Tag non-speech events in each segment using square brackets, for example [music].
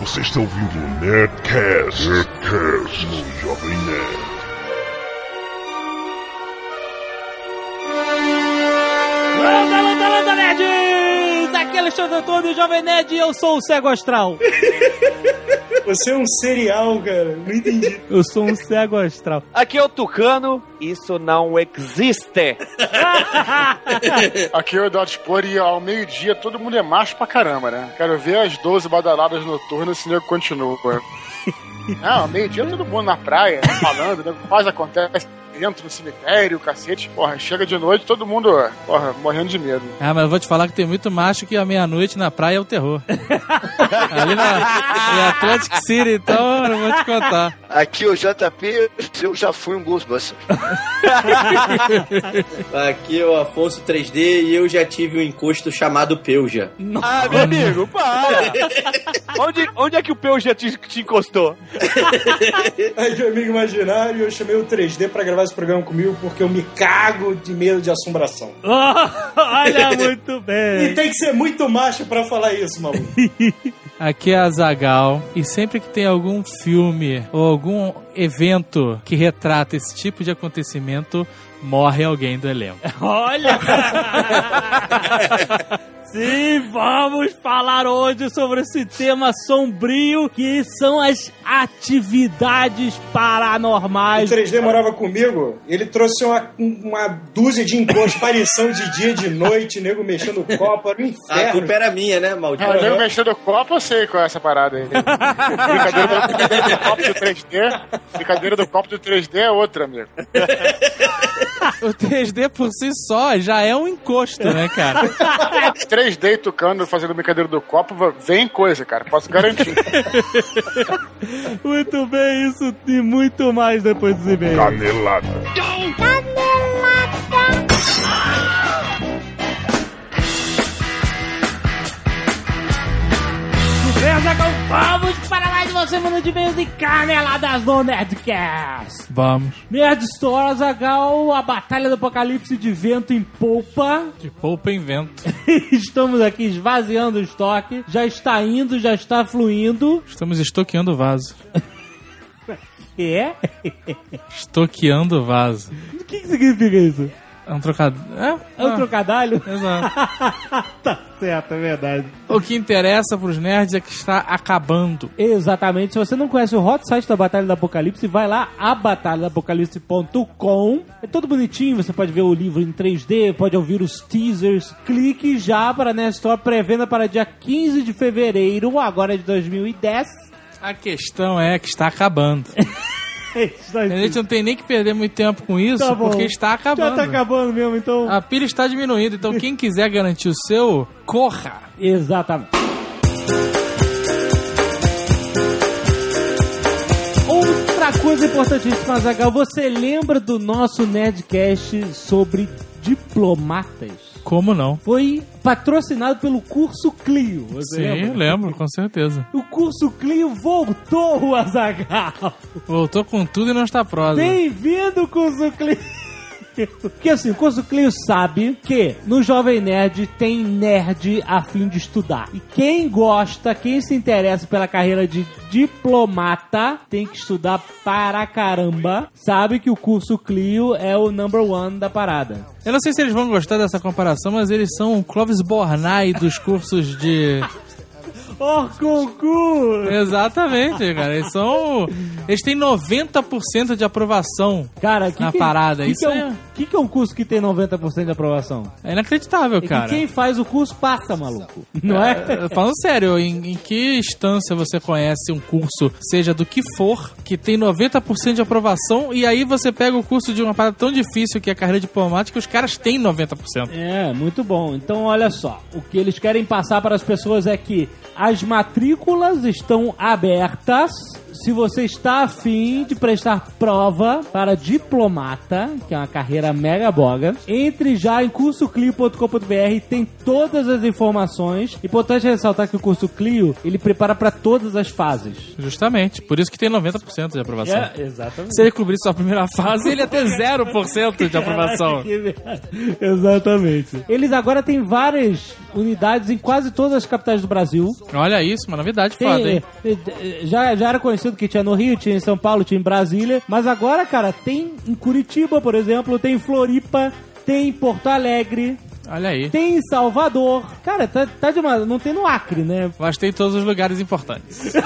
Você está ouvindo o Nerdcast, Nerdcast no Jovem Nerd. Landa, landa, landa, nerds! Aqui é Alexandre Antônio, Jovem Nerd, e eu sou o Cego Astral. [laughs] Você é um cereal, cara. Não entendi. Eu sou um Cego Astral. Aqui é o Tucano, isso não existe. [laughs] Aqui é o Eduardo Spor e ao meio-dia todo mundo é macho pra caramba, né? Quero ver as 12 badaladas noturnas se o nego continua. Não, [laughs] ao meio-dia todo mundo na praia, falando, né? Faz acontece dentro do cemitério, cacete. Porra, chega de noite, todo mundo, porra, morrendo de medo. Ah, mas eu vou te falar que tem muito macho que a meia-noite na praia é o terror. [laughs] Ali na, em Atlantic City, então, eu não vou te contar. Aqui é o JP, eu já fui um Ghostbusters. [laughs] Aqui é o Afonso 3D e eu já tive um encosto chamado Peuja. Ah, meu amigo, para! [laughs] onde, onde é que o Peu já te, te encostou? Aí, meu amigo imaginário, eu chamei o 3D pra gravar esse programa comigo porque eu me cago de medo de assombração. [laughs] Olha, muito E bem. tem que ser muito macho pra falar isso, maluco. [laughs] Aqui é a Zagal e sempre que tem algum filme ou algum evento que retrata esse tipo de acontecimento, morre alguém do elenco. [laughs] Olha! Sim, vamos falar hoje sobre esse tema sombrio que são as atividades O paranormais. 3D morava comigo, ele trouxe uma, uma dúzia de encostos, aparição de dia, de noite, nego mexendo o copo, era um A inferno. culpa era minha, né, Ah, maldito? o nego mexendo o copo, eu sei qual é essa parada aí. brincadeira, do, brincadeira do copo do 3D. Brincadeira do copo do 3D é outra, amigo. [laughs] O 3D por si só já é um encosto, né, cara? [laughs] 3D e Tucano fazendo brincadeira do copo, vem coisa, cara. Posso garantir. Muito bem, isso e muito mais depois dos e-mails. Canelada. Beleza, então vamos para mais uma semana de e-mails e caneladas no Nerdcast. Vamos. Nerd Store, Azagal, a Batalha do Apocalipse de vento em polpa. De poupa em vento. [laughs] Estamos aqui esvaziando o estoque. Já está indo, já está fluindo. Estamos estoqueando o vaso. [laughs] É? Estoqueando o vaso. O que, que significa isso? É um trocado. É? É um Ah, trocadilho? Exato. [laughs] tá certo, é verdade. O que interessa pros nerds é que está acabando. Exatamente. Se você não conhece o hot site da Batalha do Apocalipse, vai lá, abatalhadapocalipse.com. É todo bonitinho, você pode ver o livro em 3D, pode ouvir os teasers. Clique já para a Nerd Store, pré-venda para dia 15 de fevereiro, agora de 2010. A questão é que está acabando. [laughs] Está A gente não tem nem que perder muito tempo com isso, Tá porque está acabando. Já tá acabando mesmo, então. A pilha está diminuindo, então quem quiser garantir o seu, corra. Exatamente. Outra coisa importantíssima, Zagal, você lembra do nosso Nerdcast sobre diplomatas? Como não? Foi patrocinado pelo Curso Clio, você Sim, lembra? lembro, com certeza. O Curso Clio voltou, [laughs] Azagal. Voltou com tudo e não está prosa. Bem-vindo, Curso Clio. Porque assim, o Curso Clio sabe que no Jovem Nerd tem nerd a fim de estudar. E quem gosta, quem se interessa pela carreira de diplomata, tem que estudar para caramba. Sabe que o Curso Clio é o number one da parada. Eu não sei se eles vão gostar dessa comparação, mas eles são o Clóvis Bornai dos cursos de. Concurso! Exatamente, cara. Eles são. Eles têm 90% de aprovação. Cara, que Na que, parada, que isso que é, é- que, que é um curso que tem 90% de aprovação? É inacreditável, É que cara. quem faz o curso passa, maluco. Não é? É, Falando sério, em, em que instância você conhece um curso, seja do que for, que tem 90% de aprovação, e aí você pega o curso de uma parada tão difícil que é a carreira diplomática, os caras têm 90%. É, muito bom. Então, olha só. O que eles querem passar para as pessoas é que as matrículas estão abertas. Se você está afim de prestar prova para diplomata, que é uma carreira mega boga, entre já em cursoclio.com.br, tem todas as informações. Importante ressaltar que o curso Clio, ele prepara para todas as fases. Justamente, por isso que tem 90% de aprovação. É, exatamente. Se ele cobrir só a primeira fase, ele ia ter 0% de aprovação. [laughs] Exatamente. Eles agora têm várias unidades em quase todas as capitais do Brasil. Olha isso, uma novidade foda, Tem, hein? eh, já, já era conhecido que tinha no Rio, tinha em São Paulo, tinha em Brasília. Mas agora, cara, tem em Curitiba, por exemplo, tem em Floripa, tem em Porto Alegre, Olha aí. tem em Salvador. Cara, tá, tá demais. Não tem no Acre, né? Mas tem todos os lugares importantes. [laughs]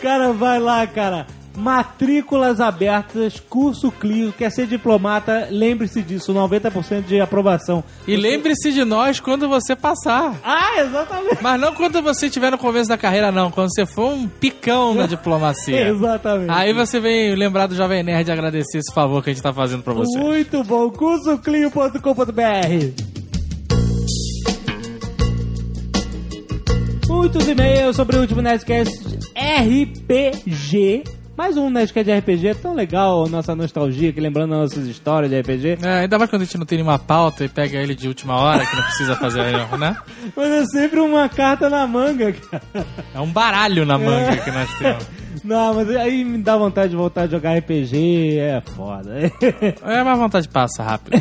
Cara, vai lá, cara. Matrículas abertas, curso Clio, quer ser diplomata, lembre-se disso, 90% de aprovação. E lembre-se de nós quando você passar. Ah, exatamente. Mas não quando você estiver no começo da carreira, não. Quando você for um picão na [laughs] diplomacia. Exatamente. Aí você vem lembrar do Jovem Nerd e agradecer esse favor que a gente tá fazendo pra você. Muito bom, cursoclio.com.br Muitos e-mails sobre o último Nerdcast RPG. Mais um Nerdcast de RPG, é tão legal nossa nostalgia, que lembrando nossas histórias de RPG. É, ainda mais quando a gente não tem nenhuma pauta e pega ele de última hora, que não precisa fazer, [laughs] né? Mas é sempre uma carta na manga, cara. É um baralho na manga que nós temos. Não, mas aí me dá vontade de voltar a jogar RPG, é foda. [laughs] É, mas a vontade passa rápido.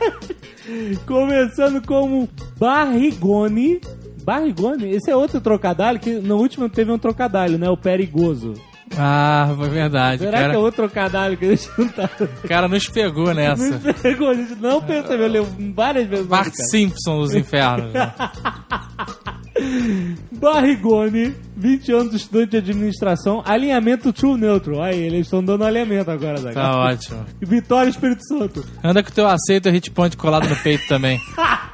[laughs] Começando como Barrigone. Barrigone? Esse é outro trocadilho, que no último teve um trocadilho, né? O perigoso. Ah, foi verdade. Será cara, que é outro trocadilho que a gente não tá... O cara nos pegou nessa. Não [laughs] pegou, a gente não percebeu, leu várias vezes. Bart cara. Simpson dos infernos. né? [laughs] Barrigone, 20 anos estudante de administração, alinhamento true neutral. Aí, eles estão dando alinhamento agora, Zagal. Tá ótimo. E [laughs] Vitória Espírito Santo. Anda com o teu aceito hit point colado no peito também. [laughs]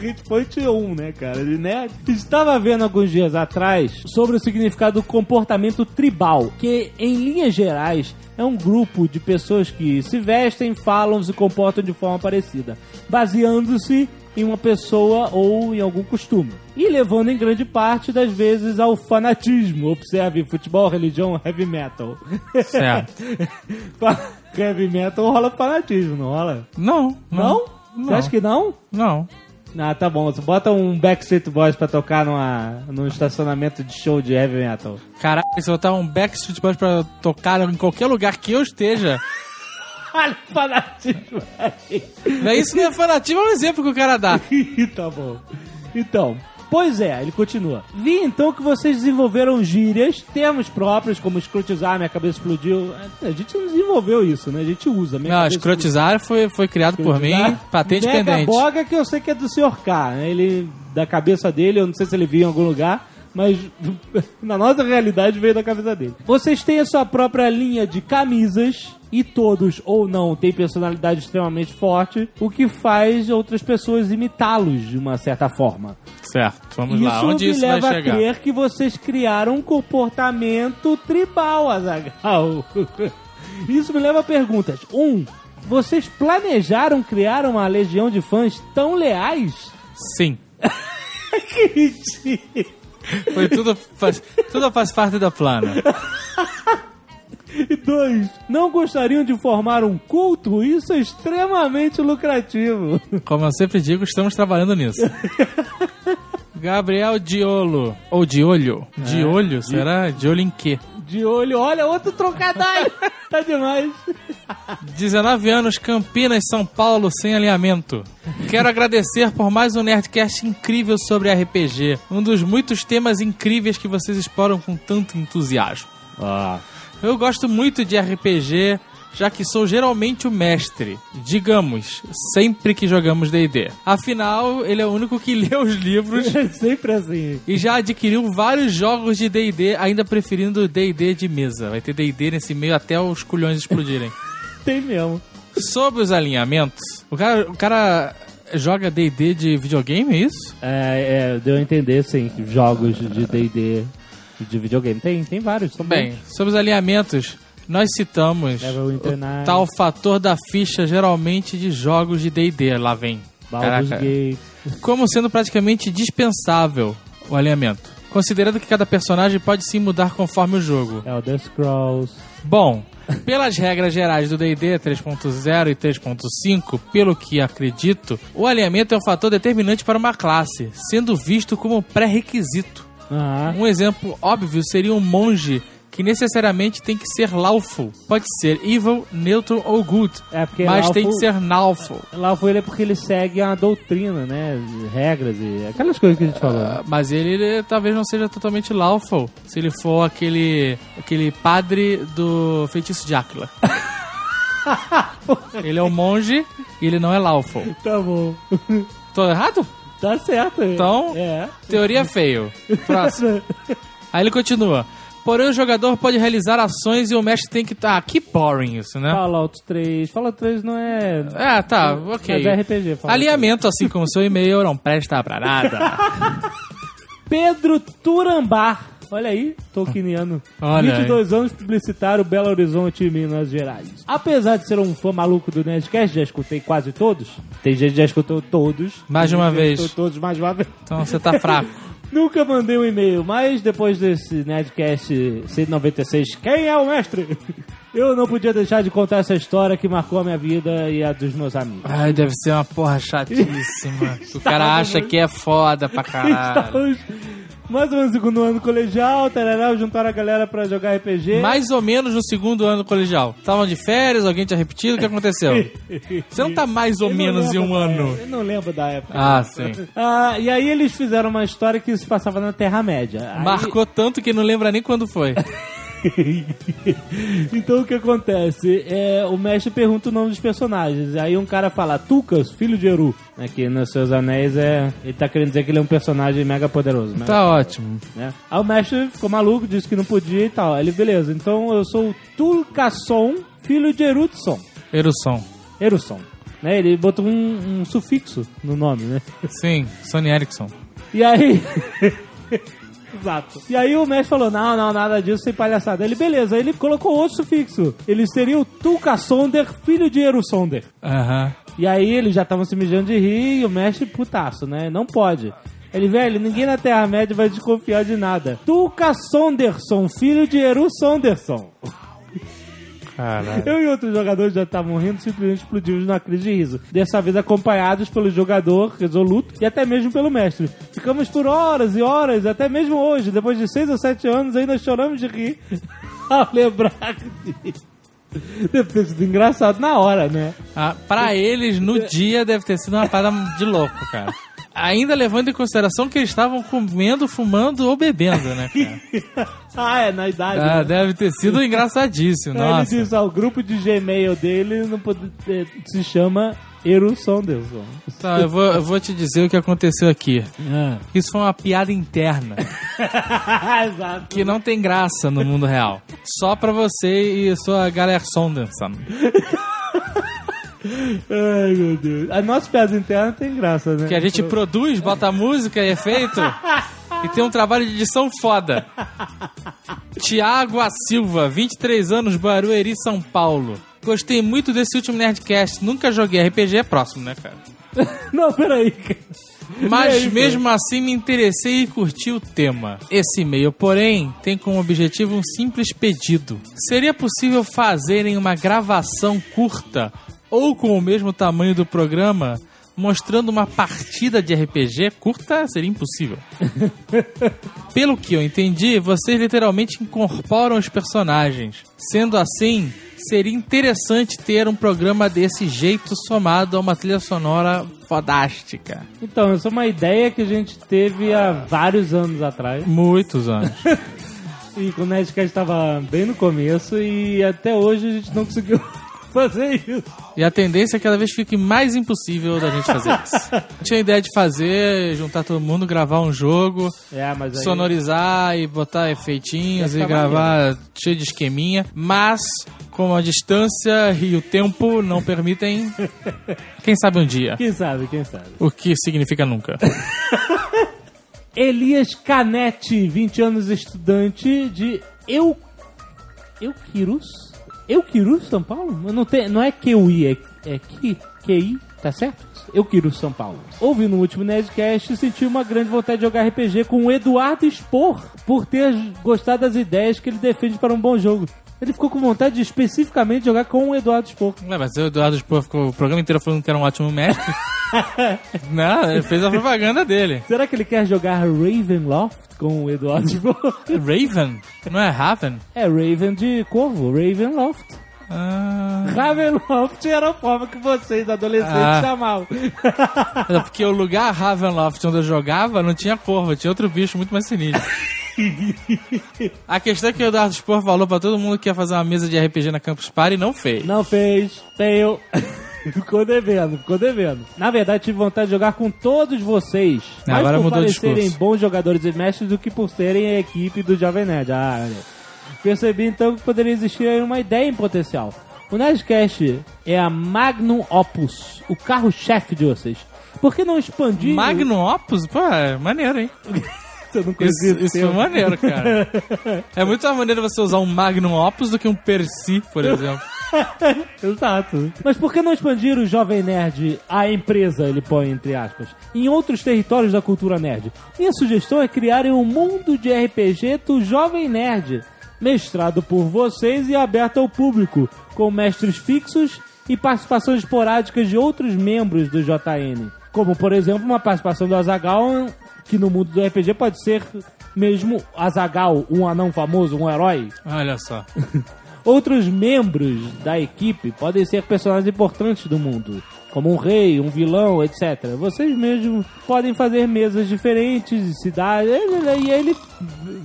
Hit Point 1, né, cara? De nerd. Estava vendo alguns dias atrás sobre o significado do comportamento tribal, que, em linhas gerais, é um grupo de pessoas que se vestem, falam e se comportam de forma parecida, baseando-se em uma pessoa ou em algum costume. E levando em grande parte das vezes ao fanatismo. Observe futebol, religião, heavy metal. Certo. [laughs] heavy metal rola fanatismo, não rola? Não, Não? não. Você acha que não? Não. Ah, tá bom. Você bota um Backstreet Boys pra tocar numa, num estacionamento de show de heavy metal. Caralho, se eu botar um Backstreet Boys pra tocar em qualquer lugar que eu esteja, O fanatismo né, isso não é fanatismo, é um exemplo que o cara dá. [laughs] tá bom. Então, pois é, ele continua. Vi então que vocês desenvolveram gírias, termos próprios, como escrotizar, minha cabeça explodiu. A gente não desenvolveu isso, né? A gente usa. Minha Não, escrotizar foi, foi criado por mim, Escrotizar. patente Mega pendente. Boga que eu sei que é do Sr. K, né? Ele, da cabeça dele, eu não sei se ele viu em algum lugar, mas [laughs] na nossa realidade veio da cabeça dele. Vocês têm a sua própria linha de camisas e todos ou não têm personalidade extremamente forte, o que faz outras pessoas imitá-los de uma certa forma. Certo, vamos isso lá. Onde me isso vai leva a chegar? crer que vocês criaram um comportamento tribal, Azaghal. [laughs] Isso me leva a perguntas. Um, vocês planejaram criar uma legião de fãs tão leais? Sim. [laughs] que mentira! Foi tudo faz, tudo faz parte do plano. E dois, não gostariam de formar um culto? Isso é extremamente lucrativo. Como eu sempre digo, estamos trabalhando nisso. [laughs] Gabriel Diolo. Ou Diolho? De olho? Será? De olho em quê? De olho, olha, outro trocadilho. [laughs] tá demais. 19 anos, Campinas, São Paulo, sem alinhamento. Quero agradecer por mais um Nerdcast incrível sobre RPG. Um dos muitos temas incríveis que vocês exploram com tanto entusiasmo. Ah, Eu gosto muito de RPG, já que sou geralmente o mestre, digamos, sempre que jogamos D&D. Afinal, ele é o único que [laughs] lê os livros é sempre assim. e já adquiriu vários jogos de D&D, ainda preferindo D&D de mesa. Vai ter D&D nesse meio até os culhões explodirem. [laughs] Tem mesmo. Sobre os alinhamentos, o cara, o cara joga D&D de videogame, é isso? É, é, deu a entender, sim, jogos de D&D de videogame. Tem, tem vários, são Bem, sobre os alinhamentos, nós citamos o tal fator da ficha, geralmente de jogos de D&D. Lá vem. Baldur's Caraca. Gate. Como sendo praticamente dispensável o alinhamento. Considerando que cada personagem pode sim mudar conforme o jogo. Elder Scrolls. Bom, pelas regras gerais do D&D 3.0 e 3.5, pelo que acredito, o alinhamento é um fator determinante para uma classe, sendo visto como pré-requisito. Um exemplo óbvio seria um monge que necessariamente tem que ser lawful. Pode ser evil, neutral ou good. É, porque mas lawful- tem que ser lawful. Lá foi ele é porque ele segue a doutrina, né? Regras e aquelas coisas que a gente falou. Ah, Mas ele, ele talvez não seja totalmente lawful se ele for aquele aquele padre do feitiço de Áquila. [laughs] ele é um monge e ele não é lawful. Tá bom. Tô errado? Tá certo. Então- É. Teoria feio. Próximo. [laughs] Aí ele continua. Porém, o jogador pode realizar ações e o mestre tem que... Ah, que boring isso, né? Fallout 3. Fallout 3 não é. Ah, tá, ok. Mas é RPG. Fallout Alinhamento, assim como seu e-mail, não presta pra nada. 3. [laughs] Pedro Turambar. Olha aí, Tolkieniano. [laughs] Olha 22 anos, publicitário, Belo Horizonte, Minas Gerais. Apesar de ser um fã maluco do Nerdcast, já escutei quase todos. Tem gente que já escutou todos. Mais uma vez. escutou todos mais uma vez. Então você tá fraco. [laughs] Nunca mandei um e-mail, mas depois desse Nerdcast 196, quem é o mestre? [laughs] Eu não podia deixar de contar essa história que marcou a minha vida e a dos meus amigos. Ai, deve ser uma porra chatíssima. [laughs] o cara acha que é foda pra [laughs] caralho. Mais ou menos no segundo ano colegial, tarará, juntaram a galera pra jogar RPG. Mais ou menos no segundo ano colegial. Estavam de férias, alguém tinha repetido, o que aconteceu? [laughs] Você não tá mais ou Eu menos em um ano. Eu não lembro da época. Ah, sim. Ah, e aí eles fizeram uma história que se passava na Terra-média. Aí- Marcou tanto que não lembra nem quando foi. [laughs] então o que acontece? É, o mestre pergunta o nome dos personagens. Aí um cara fala, Tucas, filho de Eru. Aqui nos seus anéis é. Ele tá querendo dizer que ele é um personagem mega poderoso. né? Tá ótimo. né? Aí o mestre ficou maluco, disse que não podia e tal. Ele, beleza, então eu sou o Tulkasson, filho de Erudson. Erusson. Erudson. Né? Ele botou um, um sufixo no nome, né? Sim, Sony Ericsson. E aí. [laughs] Exato. E aí o mestre falou: não, não, nada disso, sem palhaçada. Ele, beleza, ele colocou outro sufixo. Ele seria o Tulkasonder, filho de Erusonder. Aham. E aí eles já estavam se mijando de rir e o mestre putaço, né? Não pode. Ele, velho, ninguém na Terra-média vai desconfiar de nada. Tuca Sonderson, filho de Eru Sonderson. Caralho. Eu e outros jogadores já estavam rindo, simplesmente explodimos numa crise de riso. Dessa vez acompanhados pelo jogador resoluto e até mesmo pelo mestre. Ficamos por horas e horas, até mesmo hoje, depois de seis ou sete anos, ainda choramos de rir [laughs] ao lembrar disso. Deve ter sido engraçado na hora, né? Ah, pra eles, no dia, deve ter sido uma parada de louco, cara. Ainda levando em consideração que eles estavam comendo, fumando ou bebendo, né, cara? [laughs] ah, é, na idade. Ah, né? deve ter sido engraçadíssimo, Aí Ele diz, ó, o grupo de Gmail dele não pode, é, se chama Eru Sonderson. Tá, eu vou, eu vou te dizer o que aconteceu aqui. Ah. Isso foi uma piada interna, [laughs] Exato. que não tem graça no mundo real. Só pra você e sua galera Sonderson. [laughs] Ai, meu Deus. A nossa piada interna tem graça, né? Que a gente produz, bota música e efeito e tem um trabalho de edição foda. Tiago A Silva, 23 anos, Barueri, São Paulo. Gostei muito desse último Nerdcast. Nunca joguei RPG, é próximo, né, cara? [laughs] Não, peraí. cara. Mas aí, mesmo assim me interessei e curti o tema. Esse e-mail, porém, tem como objetivo um simples pedido. Seria possível fazerem uma gravação curta ou com o mesmo tamanho do programa, mostrando uma partida de RPG curta? Seria impossível. [laughs] Pelo que eu entendi, vocês literalmente incorporam os personagens. Sendo assim, seria interessante ter um programa desse jeito somado a uma trilha sonora fodástica. Então, essa é uma ideia que a gente teve há vários anos atrás. Muitos anos. [laughs] E o Nerdcast estava bem no começo e até hoje a gente não conseguiu fazer isso. E a tendência é que cada vez fique mais impossível da gente fazer isso. [laughs] Tinha a ideia de fazer, juntar todo mundo, gravar um jogo, É, mas aí... sonorizar e botar efeitinhos e gravar cheio de esqueminha. Mas, como a distância e o tempo não permitem, [laughs] quem sabe um dia. Quem sabe, quem sabe. O que significa nunca. [laughs] Elias Canete, 20 anos, estudante de Eu... Euquirus? Euquirus, São Paulo? Não, tem, não é QI, é, é Ki, QI, tá certo? Euquirus, São Paulo. Ouvi no último Nerdcast e senti uma grande vontade de jogar RPG com o Eduardo Spor, por ter gostado das ideias que ele defende para um bom jogo. Ele ficou com vontade de especificamente jogar com o Eduardo Spor. Não, mas o Eduardo Spor ficou o programa inteiro falando que era um ótimo mestre. [laughs] Não, ele fez a propaganda dele. Será que ele quer jogar Ravenloft com o Eduardo Spor? [laughs] Raven? Não é Raven? É Raven de Corvo, Ravenloft. Ah, Ravenloft era a forma que vocês, adolescentes, Ah. chamavam. é porque o lugar Ravenloft onde eu jogava não tinha corvo, tinha outro bicho muito mais sinistro. [laughs] A questão é que o Eduardo Spor falou pra todo mundo que ia fazer uma mesa de RPG na Campus Party e não fez. Não fez, tenho. [laughs] ficou devendo, ficou devendo. Na verdade, tive vontade de jogar com todos vocês. Ah, mais agora por parecerem bons jogadores e mestres do que por serem a equipe do Jovem Nerd. Ah, olha. Percebi então que poderia existir aí uma ideia em potencial. O Nerdcast é a Magnum Opus, o carro-chefe de vocês. Por que não expandir... Magnum Opus? Pô, é maneiro, hein? [laughs] Você não Isso, conhecia isso foi maneiro, cara. [laughs] É muito mais maneiro você usar um Magnum Opus do que um Percy, por exemplo. [laughs] Exato. Mas por que não expandir o Jovem Nerd, a empresa, ele põe entre aspas, em outros territórios da cultura nerd? Minha sugestão é criarem um mundo de RPG do Jovem Nerd, mestrado por vocês e aberto ao público, com mestres fixos e participações esporádicas de outros membros do JN. Como, por exemplo, uma participação do Azagal, que no mundo do RPG pode ser mesmo Azagal, um anão famoso, um herói. Olha só. [laughs] Outros membros da equipe podem ser personagens importantes do mundo, como um rei, um vilão, etc. Vocês mesmos podem fazer mesas diferentes, cidades, e ele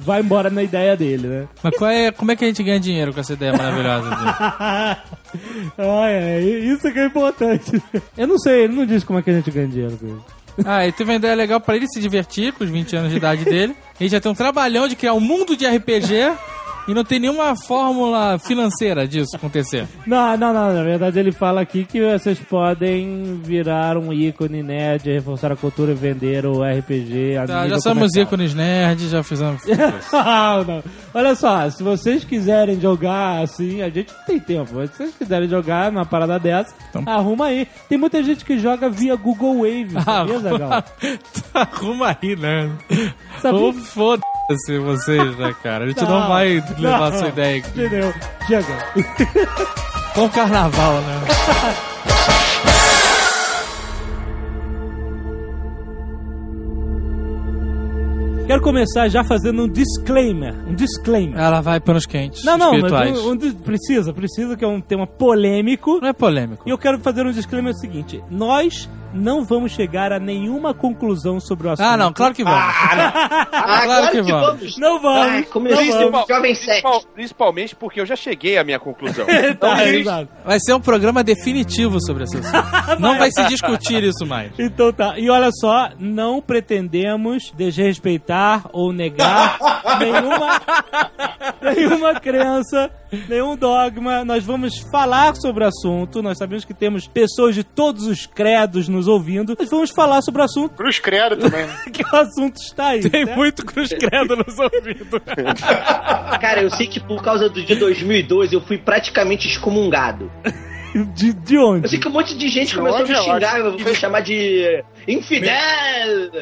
vai embora na ideia dele, né? Mas qual é, como é que a gente ganha dinheiro com essa ideia maravilhosa? [laughs] dele? Olha, isso que é importante. Eu não sei, ele não diz como é que a gente ganha dinheiro com isso. Ah, ele teve uma ideia legal pra ele se divertir com os 20 anos de idade dele. Ele já tem um trabalhão de criar um mundo de RPG e não tem nenhuma fórmula financeira disso acontecer. Não, não, não. Na verdade, ele fala aqui que vocês podem virar um ícone nerd, reforçar a cultura e vender o RPG. a Tá, já somos comercial. ícones nerds, já fizemos. [laughs] não, não. Olha só, se vocês quiserem jogar assim, a gente não tem tempo. Mas se vocês quiserem jogar numa parada dessa, Então- arruma aí. Tem muita gente que joga via Google Wave, [laughs] sabia, Zagal? [laughs] Arruma aí, né? Ou foda-se vocês, né, cara? A gente não, Não, vai levar não. essa ideia aqui. Entendeu? Chega. [laughs] Com carnaval, né? Quero começar já fazendo um disclaimer. Um disclaimer. Ela vai panos quentes. Não, não, mas um, um precisa, precisa, que é um tema polêmico. Não é polêmico. E eu quero fazer um disclaimer seguinte: nós não vamos chegar a nenhuma conclusão sobre o assunto. Ah, não, claro que vamos. Ah, [laughs] Claro claro que que vamos. vamos. Não vamos. Ah, como eu disse, Jovem. Principal- principalmente porque eu já cheguei à minha conclusão. [laughs] Tá, Então, exato. Vai ser um programa definitivo sobre esse assunto. [laughs] Não vai se discutir isso mais. Então tá. E olha só, não pretendemos desrespeitar ou negar nenhuma, nenhuma crença, nenhum dogma. Nós vamos falar sobre o assunto. Nós sabemos que temos pessoas de todos os credos nos ouvindo. Nós vamos falar sobre o assunto, Cruz credo também. né? [laughs] que o assunto está aí. Tem certo? muito cruz credo nos ouvidos. [laughs] Cara, eu sei que por causa do de 2012 eu fui praticamente excomungado. [laughs] De, de onde? Eu sei que um monte de gente De começou a me eu xingar, eu vou me chamar de infidel.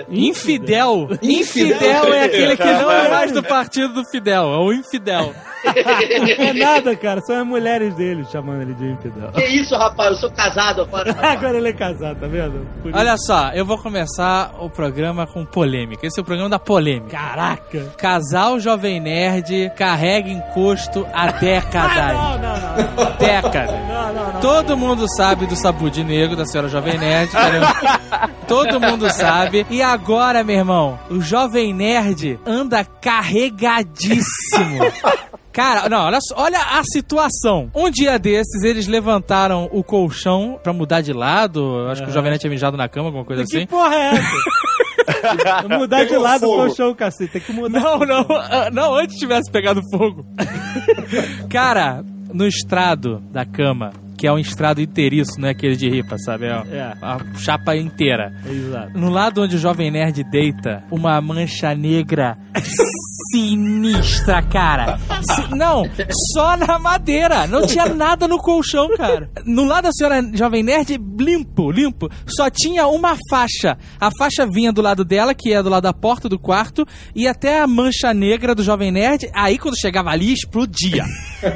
Infidel. Infidel é aquele que não é mais do partido do Fidel. É o infidel. Não é nada, cara. São as mulheres dele chamando ele de infidel. que isso, rapaz? Eu sou casado. Rapaz. [laughs] Agora ele é casado, tá vendo? Por isso- Olha só, eu vou começar o programa com polêmica. Esse é o programa da polêmica. Caraca! Casal Jovem Nerd carrega encosto há décadas. Ah, não, não, não. Décadas. Não, não, não. Todo mundo sabe do sabude negro da senhora Jovem Nerd. Todo mundo sabe. E agora, meu irmão, o Jovem Nerd anda carregadíssimo. Cara, não, olha, olha a situação. Um dia desses, eles levantaram o colchão pra mudar de lado. Acho que o Jovem Nerd tinha mijado na cama, alguma coisa Que assim. porra é essa? [laughs] mudar de lado o colchão, cacete. Tem que mudar. Não, não, ah, não, antes tivesse pegado fogo. [laughs] Cara, no estrado da cama, que é um estrado inteiriço, não é aquele de ripa, sabe? É É. a chapa inteira. Exato. No lado onde o Jovem Nerd deita, uma mancha negra [laughs] sinistra, cara. Si- não, só na madeira. Não tinha nada no colchão, cara. No lado da senhora Jovem Nerd, limpo, limpo. Só tinha uma faixa. A faixa vinha do lado dela, que é do lado da porta do quarto, e até a mancha negra do Jovem Nerd. Aí quando chegava ali, explodia.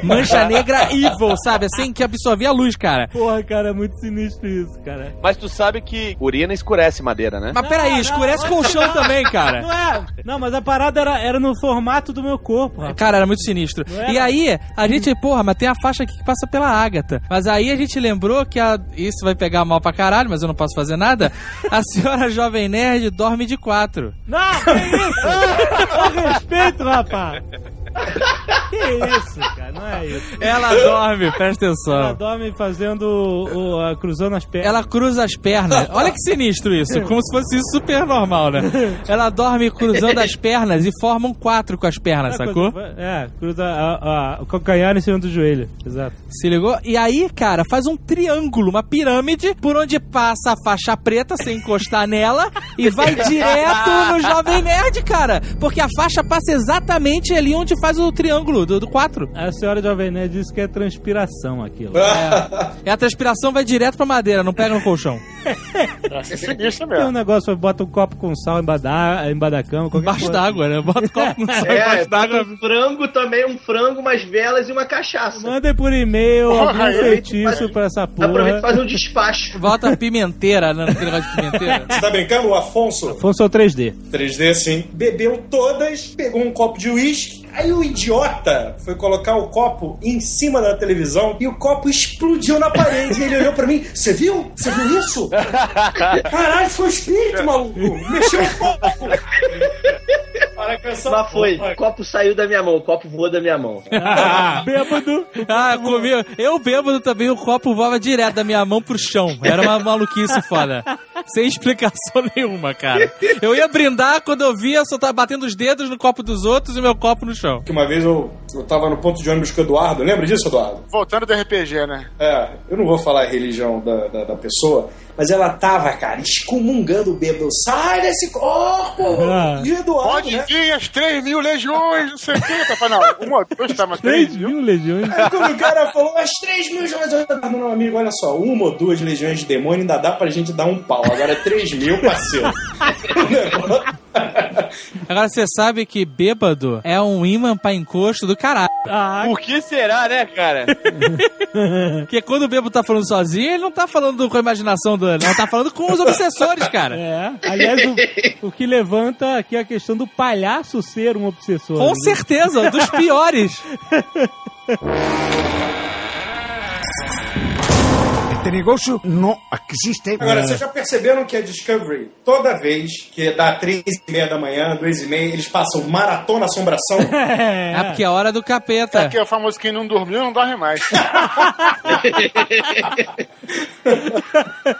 Mancha negra evil, sabe? Assim, que absorvia a luz, cara. Porra, cara, é muito sinistro isso, cara. Mas tu sabe que urina escurece madeira, né? Mas peraí, escurece colchão também, cara. Não é? Não, mas a parada era, era no formato do meu corpo, rapaz. Cara, era muito sinistro. Não era? E aí, a gente, porra, mas tem a faixa aqui que passa pela Ágata. Mas aí a gente lembrou que a... isso vai pegar mal pra caralho, mas eu não posso fazer nada. A senhora [laughs] Jovem Nerd dorme de quatro. Não, que isso? [laughs] Com respeito, rapaz. Que isso, cara, não é isso. Ela dorme, presta Ela atenção. dorme fazendo o, a- cruzando as pernas. Ela cruza as pernas. Olha que sinistro isso, como se fosse isso super normal, né? Ela dorme cruzando as pernas e forma um quatro com as pernas, sacou? É, cruza a- a- o calcanhar em cima do joelho. Exato. Se ligou? E aí, cara, faz um triângulo, uma pirâmide, por onde passa a faixa preta sem encostar nela e vai direto no Jovem Nerd, cara. Porque a faixa passa exatamente ali onde faz o triângulo do, do 4. A senhora Jovem Nerd disse que é transpiração aquilo. É a transpiração vai direto pra madeira, não pega no colchão. [laughs] Essa é sinistra Tem um mesmo. negócio, bota um copo com sal embaixo da, embaixo da cama. qualquer Embaixo coisa. d'água, né? Bota o copo no céu [laughs] É, embaixo d'água. um frango também, um frango, umas velas e uma cachaça. Mandem por e-mail Porra, algum feitiço pra essa Aproveita e porra. faz um despacho. Bota a pimenteira, né? Aquele negócio de pimenteira. Você tá brincando? O Afonso, Afonso 3D. 3D assim, bebeu todas, pegou um copo de uísque. Aí o idiota foi colocar o copo em cima da televisão e o copo explodiu na parede. E ele olhou pra mim: Você viu? Você viu isso? [laughs] Caralho, foi o espírito, maluco! Mexeu o copo! Para com essa Mas foi, porra. o copo saiu da minha mão, o copo voou da minha mão. [laughs] Bêbado. Ah, comi. Eu bêbado também, o copo voava direto da minha mão pro chão. Era uma maluquice foda. [laughs] Sem explicação nenhuma, cara. Eu ia brindar, quando eu via, eu só tava batendo os dedos no copo dos outros e meu copo no chão. Que uma vez eu, eu tava no ponto de ônibus com o Eduardo, lembra disso, Eduardo? Voltando do RPG, né? É, eu não vou falar a religião da, da, da pessoa, mas ela tava, cara, excomungando o bêbado. Sai desse corpo! Ah. E Eduardo, Pode né? vir as 3 mil legiões, não sei o que. Tá falando, não, uma, duas, tá, mas 3 3 mil. mil legiões. Aí quando o cara falou, as 3 mil legiões, eu falei, meu amigo, olha só, uma ou duas legiões de demônio ainda dá pra gente dar um pau. Agora 3 mil, parceiro. O [laughs] negócio- Agora você sabe que bêbado é um imã pra encosto do caralho. Ah, Por que será, né, cara? [laughs] Porque quando o bêbado tá falando sozinho, ele não tá falando com a imaginação do. Não, tá falando com os obsessores, cara. é. Aliás, o, o que levanta aqui a questão do palhaço ser um obsessor. Com né? certeza, dos piores. [laughs] Este negocio no existe. Agora, vocês já perceberam que a Discovery, toda vez que dá 3 e meia da manhã, 2 e meia, eles passam maratona assombração? É. [laughs] É porque é hora do capeta. Aqui é o famoso quem não dormiu não dorme mais. [laughs]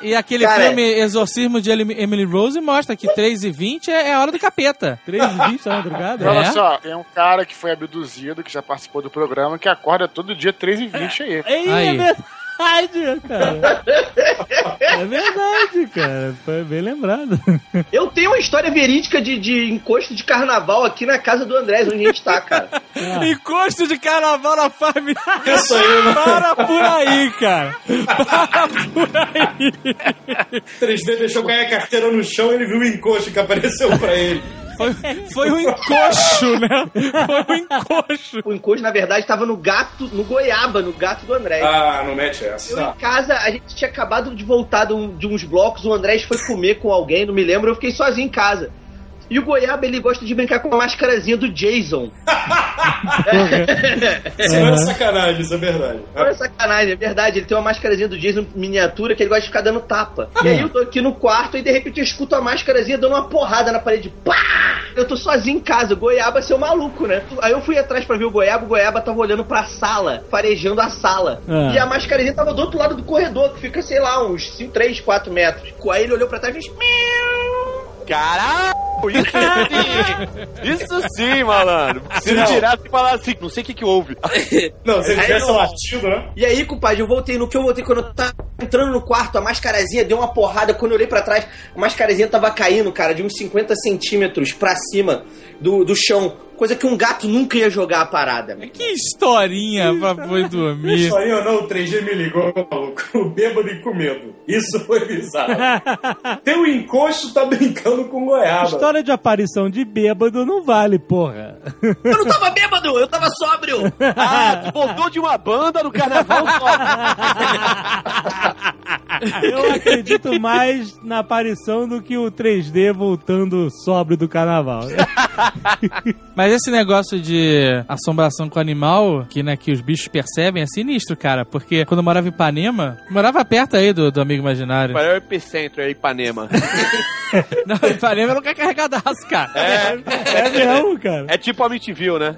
E aquele Cara, filme Exorcismo de Emily Rose mostra que 3 e 20 é é a hora do capeta. 3 e 20 da madrugada? É. Olha só, tem um cara que foi abduzido, que já participou do programa, que acorda todo dia 3 e 20 aí. Ei, Aí. é verdade, cara. É verdade, cara. Foi bem lembrado. Eu tenho uma história verídica de, de encosto de carnaval aqui na casa do Andrés, onde a gente tá, cara. Encosto de carnaval na família. Isso aí, né? Para por aí, cara. Para por aí. 3D deixou cair a carteira no chão e ele viu o encosto que apareceu pra ele. Foi, foi um encoxo, né? Foi um encoxo. O encosto, na verdade, tava no gato, no goiaba, no gato do Andrés. Ah, não mete Eu essa. em casa, a gente tinha acabado de voltar de, um- de uns blocos, o Andrés foi comer com alguém, não me lembro, eu fiquei sozinho em casa. E o Goiaba, ele gosta de brincar com a máscarazinha do Jason. [laughs] Isso não é sacanagem, isso é verdade. Não é sacanagem, é verdade. Ele tem uma máscarazinha do Jason miniatura que ele gosta de ficar dando tapa. E aí eu tô aqui no quarto e de repente eu escuto a máscarazinha dando uma porrada na parede. Pá! Eu tô sozinho em casa, o Goiaba seu maluco, né? Aí eu fui atrás pra ver o Goiaba, o Goiaba tava olhando pra sala, farejando a sala. Ah. E a máscarazinha tava do outro lado do corredor, que fica, sei lá, uns 5, 3, 4 metros. Aí ele olhou pra trás e fez. "Miau". Caralho! Isso sim! [laughs] Isso sim, malandro! Se ele Não. tirasse e falasse assim, não sei o que que houve. [laughs] Não, se ele tivesse não. latido, né? E aí, compadre, eu voltei no que eu voltei quando eu tava entrando no quarto, a mascarazinha deu uma porrada. Quando eu olhei pra trás, a mascarazinha tava caindo, cara, de uns 50 centímetros pra cima do, do chão, Coisa que um gato nunca ia jogar a parada, meu. Que historinha pra boi dormir. Historinha ou não, o 3G me ligou, maluco. [laughs] O bêbado e com medo. Isso foi bizarro. [laughs] Teu encosto tá brincando com goiaba. História de aparição de bêbado não vale, porra. Eu não tava bêbado, eu tava sóbrio. [laughs] Ah, tu voltou de uma banda no carnaval só. [laughs] Eu acredito mais na aparição do que o 3D voltando sóbrio do carnaval. [laughs] Mas esse negócio de assombração com animal, que, né, que os bichos percebem, é sinistro, cara. Porque quando eu morava em Ipanema, morava perto aí do, do amigo imaginário. Parece o epicentro aí, Ipanema. [laughs] Não, Ipanema nunca é carregadaço, cara. É mesmo, cara. É tipo Amityville, né?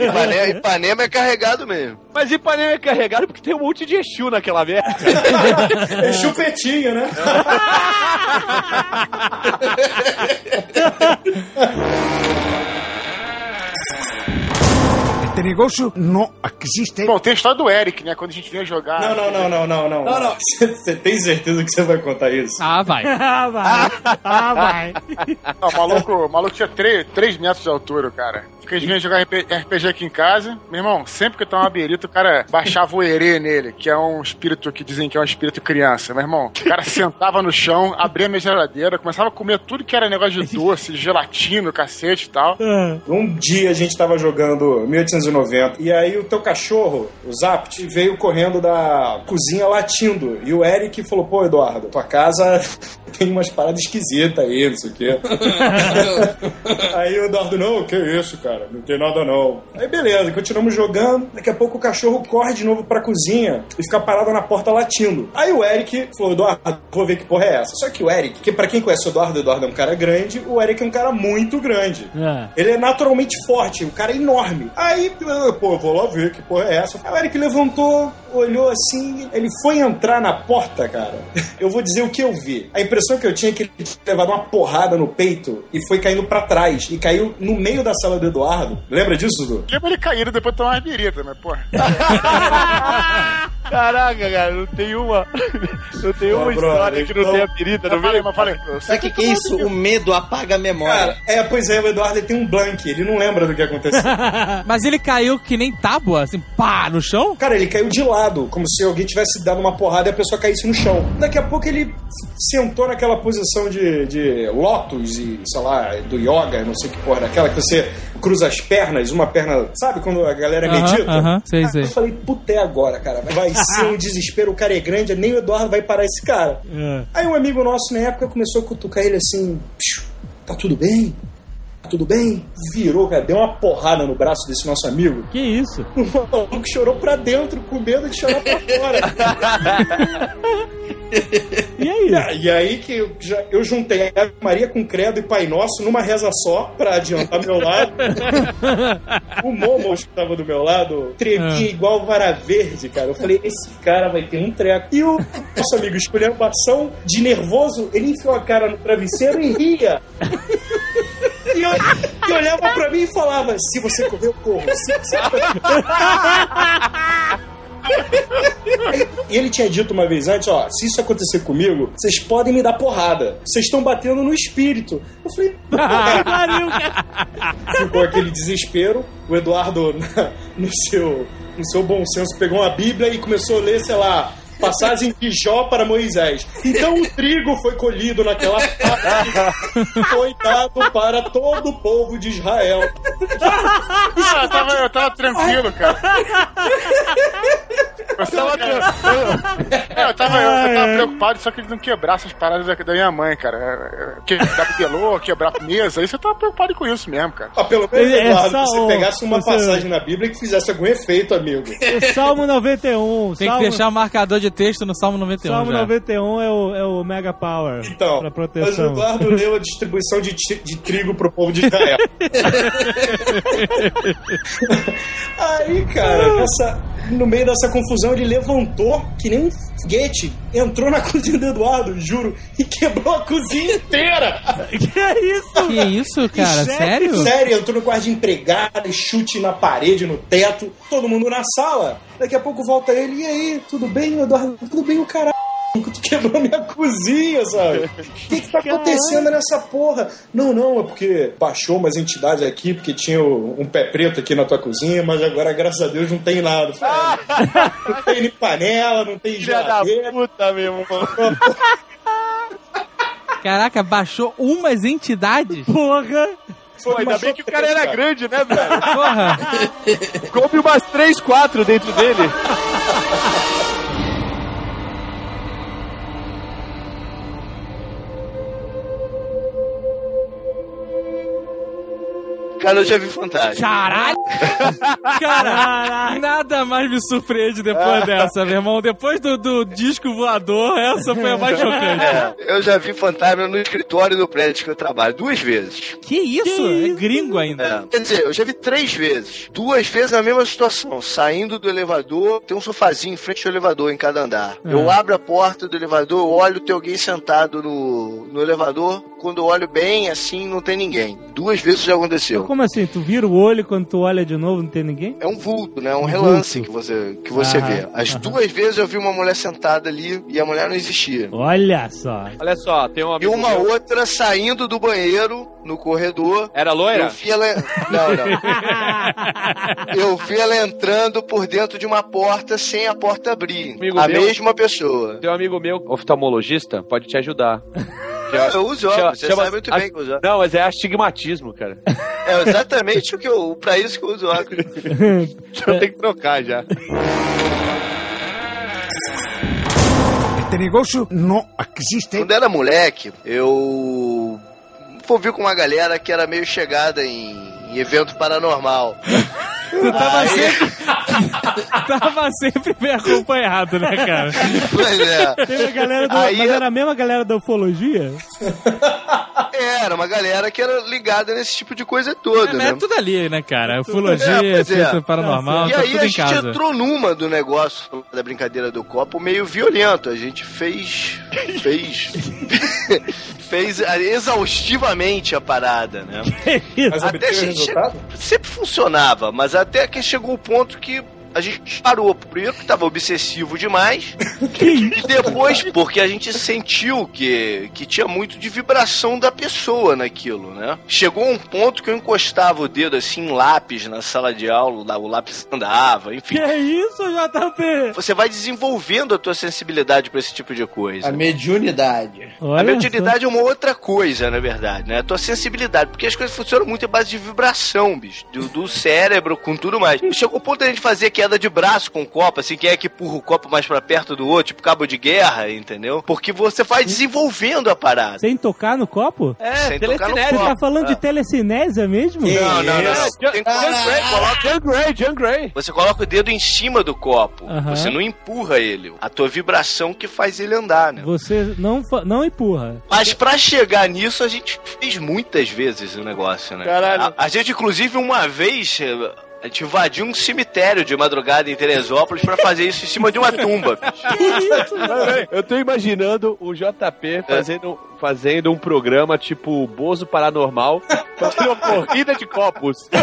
Ipanema, Ipanema é carregado mesmo. Mas Ipanema é carregado porque tem um monte de Exu naquela merda. É chupetinho, né? Este negocio no existe. Bom, tem a história do Eric, né? Quando a gente vinha jogar. Não, não, não, não, não, não. Não, não. [laughs] Você tem certeza que você vai contar isso? Ah, vai. [laughs] Ah, vai. Ah, vai. Não, o maluco, o maluco tinha 3, metros de altura, cara. Porque a gente vinha jogar RP RPG aqui em casa. Meu irmão, sempre que eu tava uma berita, o cara baixava o erê nele, que é um espírito que dizem que é um espírito criança. Meu irmão, o cara sentava no chão, abria minha geladeira, começava a comer tudo que era negócio de doce, de gelatina, cacete e tal. Um dia a gente tava jogando 1890 e aí o teu cachorro, o Zapt, veio correndo da cozinha latindo. E o Eric falou: Pô, Eduardo, tua casa [laughs] tem umas paradas esquisitas aí, não sei o quê. [laughs] aí o Eduardo: Não, que isso, cara, não tem nada não. Aí beleza, continuamos jogando. Daqui a pouco o cachorro corre de novo pra cozinha e fica parado na porta latindo. Aí o Eric falou: Eduardo, vou ver que porra é essa. Só que o Eric, que pra quem conhece o Eduardo, o Eduardo é um cara grande, o Eric é um cara muito grande. É. Ele é naturalmente forte, o cara é enorme. Aí, pô, vou lá ver que porra é essa. Aí o Eric levantou, olhou assim, ele foi entrar na porta, cara. [laughs] Eu vou dizer o que eu vi. A impressão que eu tinha é que ele tinha levado uma porrada no peito e foi caindo pra trás. E caiu no meio da sala do Eduardo. Lembra disso, Dudu? Lembra ele caído depois de tomar uma berita, mas porra. [laughs] Caraca, cara, não tem uma. [laughs] Não tem uma Ô, brother, história que não então- tenha perita, não vem? mas falei. Sabe o que, que é isso? O medo apaga a memória. Cara, é, pois é, o Eduardo ele tem um blank, ele não lembra do que aconteceu. [laughs] Mas ele caiu que nem tábua, assim, pá, no chão? Cara, ele caiu de lado, como se alguém tivesse dado uma porrada e a pessoa caísse no chão. Daqui a pouco ele sentou naquela posição de, de lotus e, sei lá, do yoga, não sei que porra, daquela que você cruza as pernas, uma perna, sabe quando a galera Aham, medita? aham, sei, Ah, sei. Eu falei, puta, é agora, cara. Vai ser um [laughs] desespero, o cara é grande, nem o Eduardo vai parar esse cara. É. Aí um amigo nosso na época começou a cutucar ele assim, "Psiu, tá tudo bem? Tudo bem? Virou, cara, deu uma porrada no braço desse nosso amigo. Que isso? O maluco chorou pra dentro, com medo de chorar pra fora. [laughs] E aí? Ah, e aí que eu, já, eu juntei a Maria com Credo e Pai Nosso numa reza só, pra adiantar meu lado. [laughs] o Momo, que tava do meu lado, tremia igual vara verde, cara. Eu falei, esse cara vai ter um treco. E o nosso amigo esculhambação, de nervoso, ele enfiou a cara no travesseiro e ria. [laughs] E, olhava pra mim e falava: Se você correr, eu corro. Se você E ele tinha dito uma vez antes, ó, se isso acontecer comigo, vocês podem me dar porrada. Vocês estão batendo no espírito. Eu falei, cara. ficou aquele desespero. O Eduardo, [laughs] no seu, no seu bom senso, pegou uma Bíblia e começou a ler, sei lá, passagem de Jó para Moisés. Então o trigo foi colhido naquela parte e foi dado para todo o povo de Israel. Ah, eu tava, eu tava tranquilo, cara. Eu tava, É, eu, tava, eu, eu tava preocupado só que ele não quebrasse as paradas da, da minha mãe, cara. Quebrar bibelô, quebrar mesa, isso eu tava preocupado com isso mesmo, cara. Ah, pelo menos, É Eduardo, só que você pegasse uma você- passagem na Bíblia que fizesse algum efeito, amigo. O Salmo 91. Tem Salmo, que deixar o marcador de texto no Salmo 91 Salmo já. 91 é o, é o Mega Power. Então, pra mas o proteção. Eduardo leu a distribuição de, de trigo pro povo de Israel. [laughs] Aí, cara, nessa- no meio dessa confusão, ele levantou que nem um foguete, entrou na [laughs] cozinha do Eduardo, juro, e quebrou a cozinha inteira. [laughs] Que é isso? Que isso, cara? E Sério? Sério, entrou no quarto de empregada, chute na parede, no teto, todo mundo na sala. Daqui a pouco volta ele, e aí, tudo bem, Eduardo? Tudo bem, o caralho. Maluco, [laughs] tu quebrou minha cozinha, sabe? O que que tá acontecendo nessa porra? Não, não, é porque baixou umas entidades aqui, porque tinha um pé preto aqui na tua cozinha, mas agora, graças a Deus, não tem nada. Eu falei, "É, não tem nem panela, não tem Filha da geladeira. puta, meu irmão. [laughs] Caraca, baixou umas entidades? Porra! Pô, ainda bem que o cara era grande, né, velho? Porra! Coube umas 3, 4 dentro dele. [laughs] Cara, eu já vi fantasma. Caralho! [laughs] Cara, nada mais me surpreende depois dessa, meu irmão. Depois do, do disco voador, essa foi a mais chocante. É, eu já vi fantasma no escritório do prédio que eu trabalho, duas vezes. Que isso? é gringo ainda. É. Quer dizer, eu já vi três vezes. Duas vezes na mesma situação. Saindo do elevador, tem um sofazinho em frente ao elevador em cada andar. Eu abro a porta do elevador, eu olho, tem alguém sentado no, no elevador. Quando eu olho bem, assim, não tem ninguém. Duas vezes já aconteceu. Como assim? Tu vira o olho e quando tu olha de novo não tem ninguém? É um vulto, né? Um relance vulto. que você, que você Aham, vê. As aham. duas vezes eu vi uma mulher sentada ali e a mulher não existia. Olha só. Olha só, tem um E uma meu- outra saindo do banheiro no corredor. Era loira? Eu vi ela. Não, não. [laughs] Eu vi ela entrando por dentro de uma porta sem a porta abrir. Amigo a meu? mesma pessoa. Tem um amigo meu, oftalmologista, pode te ajudar. [laughs] Eu uso óculos, você sabe muito bem que eu uso óculos. Não, mas é astigmatismo, cara. É exatamente o que eu. Pra isso que eu uso óculos. [laughs] Eu tenho que trocar já. Este negocio no existe. Quando era moleque, eu envolvi com uma galera que era meio chegada em, em evento paranormal. [laughs] Tu tava Aí- sempre. tava sempre bem acompanhado, né, cara? Pois é. Tem a galera do, Aí mas era a mesma galera da ufologia? Era uma galera que era ligada nesse tipo de coisa toda, É, né? é tudo ali, né, cara? Ufologia, É, é. efeito paranormal, E tá aí tudo a em gente casa. entrou numa do negócio da brincadeira do copo meio violento. A gente fez. fez. [laughs] fez exaustivamente a parada, né? [laughs] Até o gente-? Sempre funcionava, mas até que chegou o ponto que a gente parou. Primeiro que tava obsessivo demais. [laughs] e depois porque a gente sentiu que, que tinha muito de vibração da pessoa naquilo, né? Chegou um ponto que eu encostava o dedo assim em lápis na sala de aula, lá, o lápis andava, enfim. Que isso, JP? Você vai desenvolvendo a tua sensibilidade pra esse tipo de coisa. A mediunidade. A Olha mediunidade é uma outra coisa, na verdade, né? A tua sensibilidade, porque as coisas funcionam muito à base de vibração, bicho. Do, do cérebro, com tudo mais. Chegou o ponto da gente fazer queda de braço com o copo, assim, quem é que empurra o copo mais pra perto do outro, tipo cabo de guerra, entendeu? Porque você vai desenvolvendo a parada. Sem tocar no copo? É, Sem tocar no Você copo. tá falando de telecinésia mesmo? Não, não, não. Isso. não. Tem John Gray, coloca John Gray, John Gray. Você coloca o dedo em cima do copo. Aham. Você não empurra ele. A tua vibração que faz ele andar, né? Você não, não empurra. Mas pra chegar nisso, a gente fez muitas vezes o negócio, né? Caralho. A, a gente, inclusive, uma vez. A gente invadiu um cemitério de madrugada em Teresópolis pra fazer isso em cima de uma tumba. bicho. [laughs] Eu tô imaginando o JP fazendo, fazendo um programa tipo Bozo Paranormal, [laughs] fazendo uma corrida de copos. [laughs]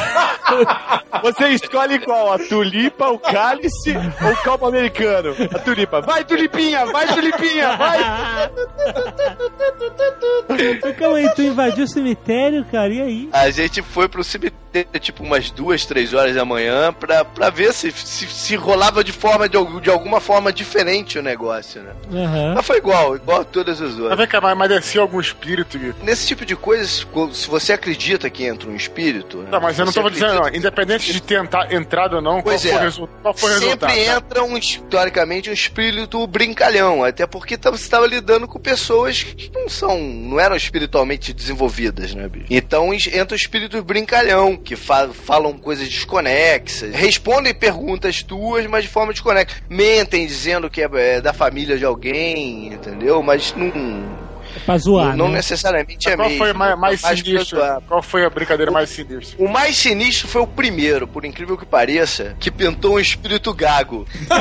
Você escolhe qual? A tulipa, o cálice ou o copo americano? A tulipa. Vai, tulipinha! Vai, tulipinha! Vai! [laughs] Calma aí, tu invadiu o cemitério, cara, e aí? A gente foi pro cemitério tipo umas duas, três horas da manhã pra, pra ver se, se, se rolava de forma de, de alguma forma diferente o negócio, né? Aham. Mas foi igual, igual a todas as Mas outras. vem cá, mas, descia algum espírito. Nesse tipo de coisa, se se você acredita que entra um espírito. né? Tá, mas eu não Você tava dizendo, não, independente de ter entra- entrado ou não, Pois qual, foi é. o resu- qual foi o resultado? Sempre tá? entra um, teoricamente, um espírito brincalhão, até porque tá- você estava lidando com pessoas que não são, não eram espiritualmente desenvolvidas, né, bicho? Então entra o espírito brincalhão, que fa- falam coisas desconexas, respondem perguntas tuas, mas de forma desconexa. Mentem dizendo que é, é da família de alguém, entendeu? Mas não. Pra zoar, não né? necessariamente é Qual mesmo. foi mais, mais mas pra sinistro? Qual foi a brincadeira mais sinistra? O mais sinistro foi o primeiro, por incrível que pareça, que pintou um espírito gago. [laughs] e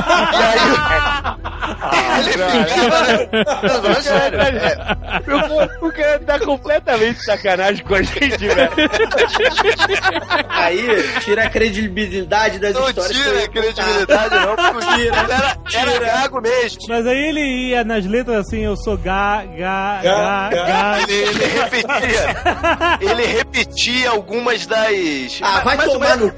aí. ele ficava. Não, não, é sério. É, O cara tá completamente de sacanagem com a gente, velho. Aí tira a credibilidade das não histórias. eu tira a credibilidade, não, porque Tira, era, era gago mesmo. Mas aí ele ia nas letras assim, eu sou ga, ga, ga, Ele, ele repetia. [laughs] Ele repetia algumas das. Ah, vai mais tomar no. [laughs]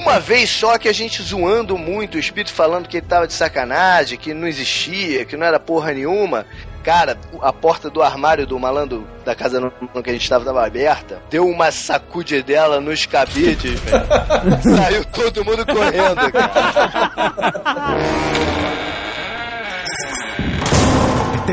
Uma vez só que a gente zoando muito, o espírito falando que ele tava de sacanagem, que não existia, que não era porra nenhuma. Cara, a porta do armário do malandro da casa que a gente tava, tava aberta, deu uma sacude dela nos cabides, velho. [laughs] Saiu todo mundo correndo, cara.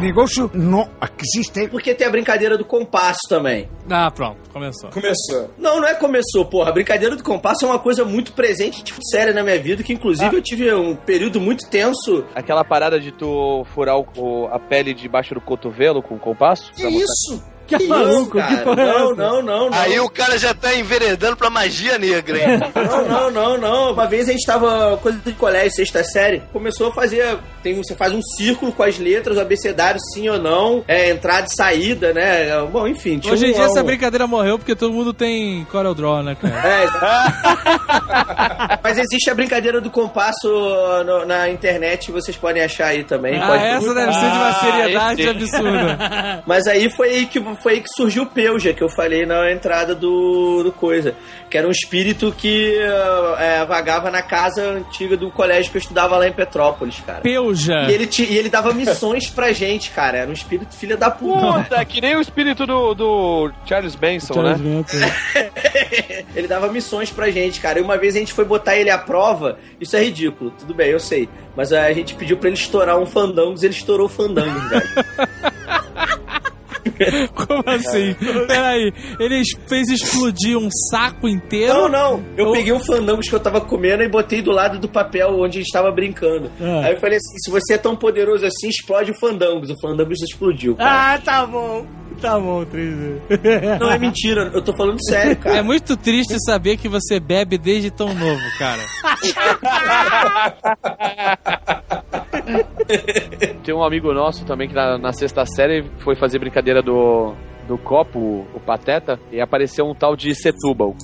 Este negocio no existe. Porque tem a brincadeira do compasso também. Ah, pronto, começou. Começou. Não, não é começou, porra. A brincadeira do compasso é uma coisa muito presente, tipo, séria na minha vida, que inclusive eu tive um período muito tenso. Aquela parada de tu furar o- o- a pele debaixo do cotovelo com o compasso? Que isso? Que isso, maluco, cara? que porra é Não, essa? não, não, não. Aí o cara já tá enveredando pra magia negra, hein? [laughs] Não, não, não, não. Uma vez a gente tava, coisa de colégio, sexta série, começou a fazer. Tem, você faz um círculo com as letras, o abecedário, sim ou não, é, entrada e saída, né? Bom, enfim. tinha Hoje em um- dia essa um- brincadeira morreu porque todo mundo tem Corel Draw, né, cara? É, [laughs] Mas existe a brincadeira do compasso no- na internet, vocês podem achar aí também. Ah, pode- essa deve ser de uma Ah, seriedade absurda. Mas aí foi aí que, foi aí que surgiu o Peuja, que eu falei na entrada do, do coisa. Que era um espírito que é, vagava na casa antiga do colégio que eu estudava lá em Petrópolis, cara. Peuja. E ele, e ele dava missões pra gente, cara. Era um espírito filha da puta. Puta, que nem o espírito do, do Charles Benson, Charles né? Manson. [laughs] ele dava missões pra gente, cara. E uma vez a gente foi botar ele à prova. Isso é ridículo, tudo bem, eu sei. Mas a gente pediu pra ele estourar um fandangos e ele estourou o fandangos, velho. [laughs] [laughs] Como assim? Peraí, ele fez explodir um saco inteiro? Não, não. Eu Eu- peguei um fandangos que eu tava comendo e botei do lado do papel onde a gente tava brincando. Ah. Aí eu falei assim: se você é tão poderoso assim, explode o fandangos. O fandangos explodiu. Cara. Ah, tá bom. Tá bom, 3D. [laughs] Não é mentira, eu tô falando sério, cara. É muito triste saber que você bebe desde tão novo, cara. [laughs] [laughs] Tem um amigo nosso também que na, na sexta série foi fazer brincadeira do, do copo, o, o Pateta, e apareceu um tal de Setúbal.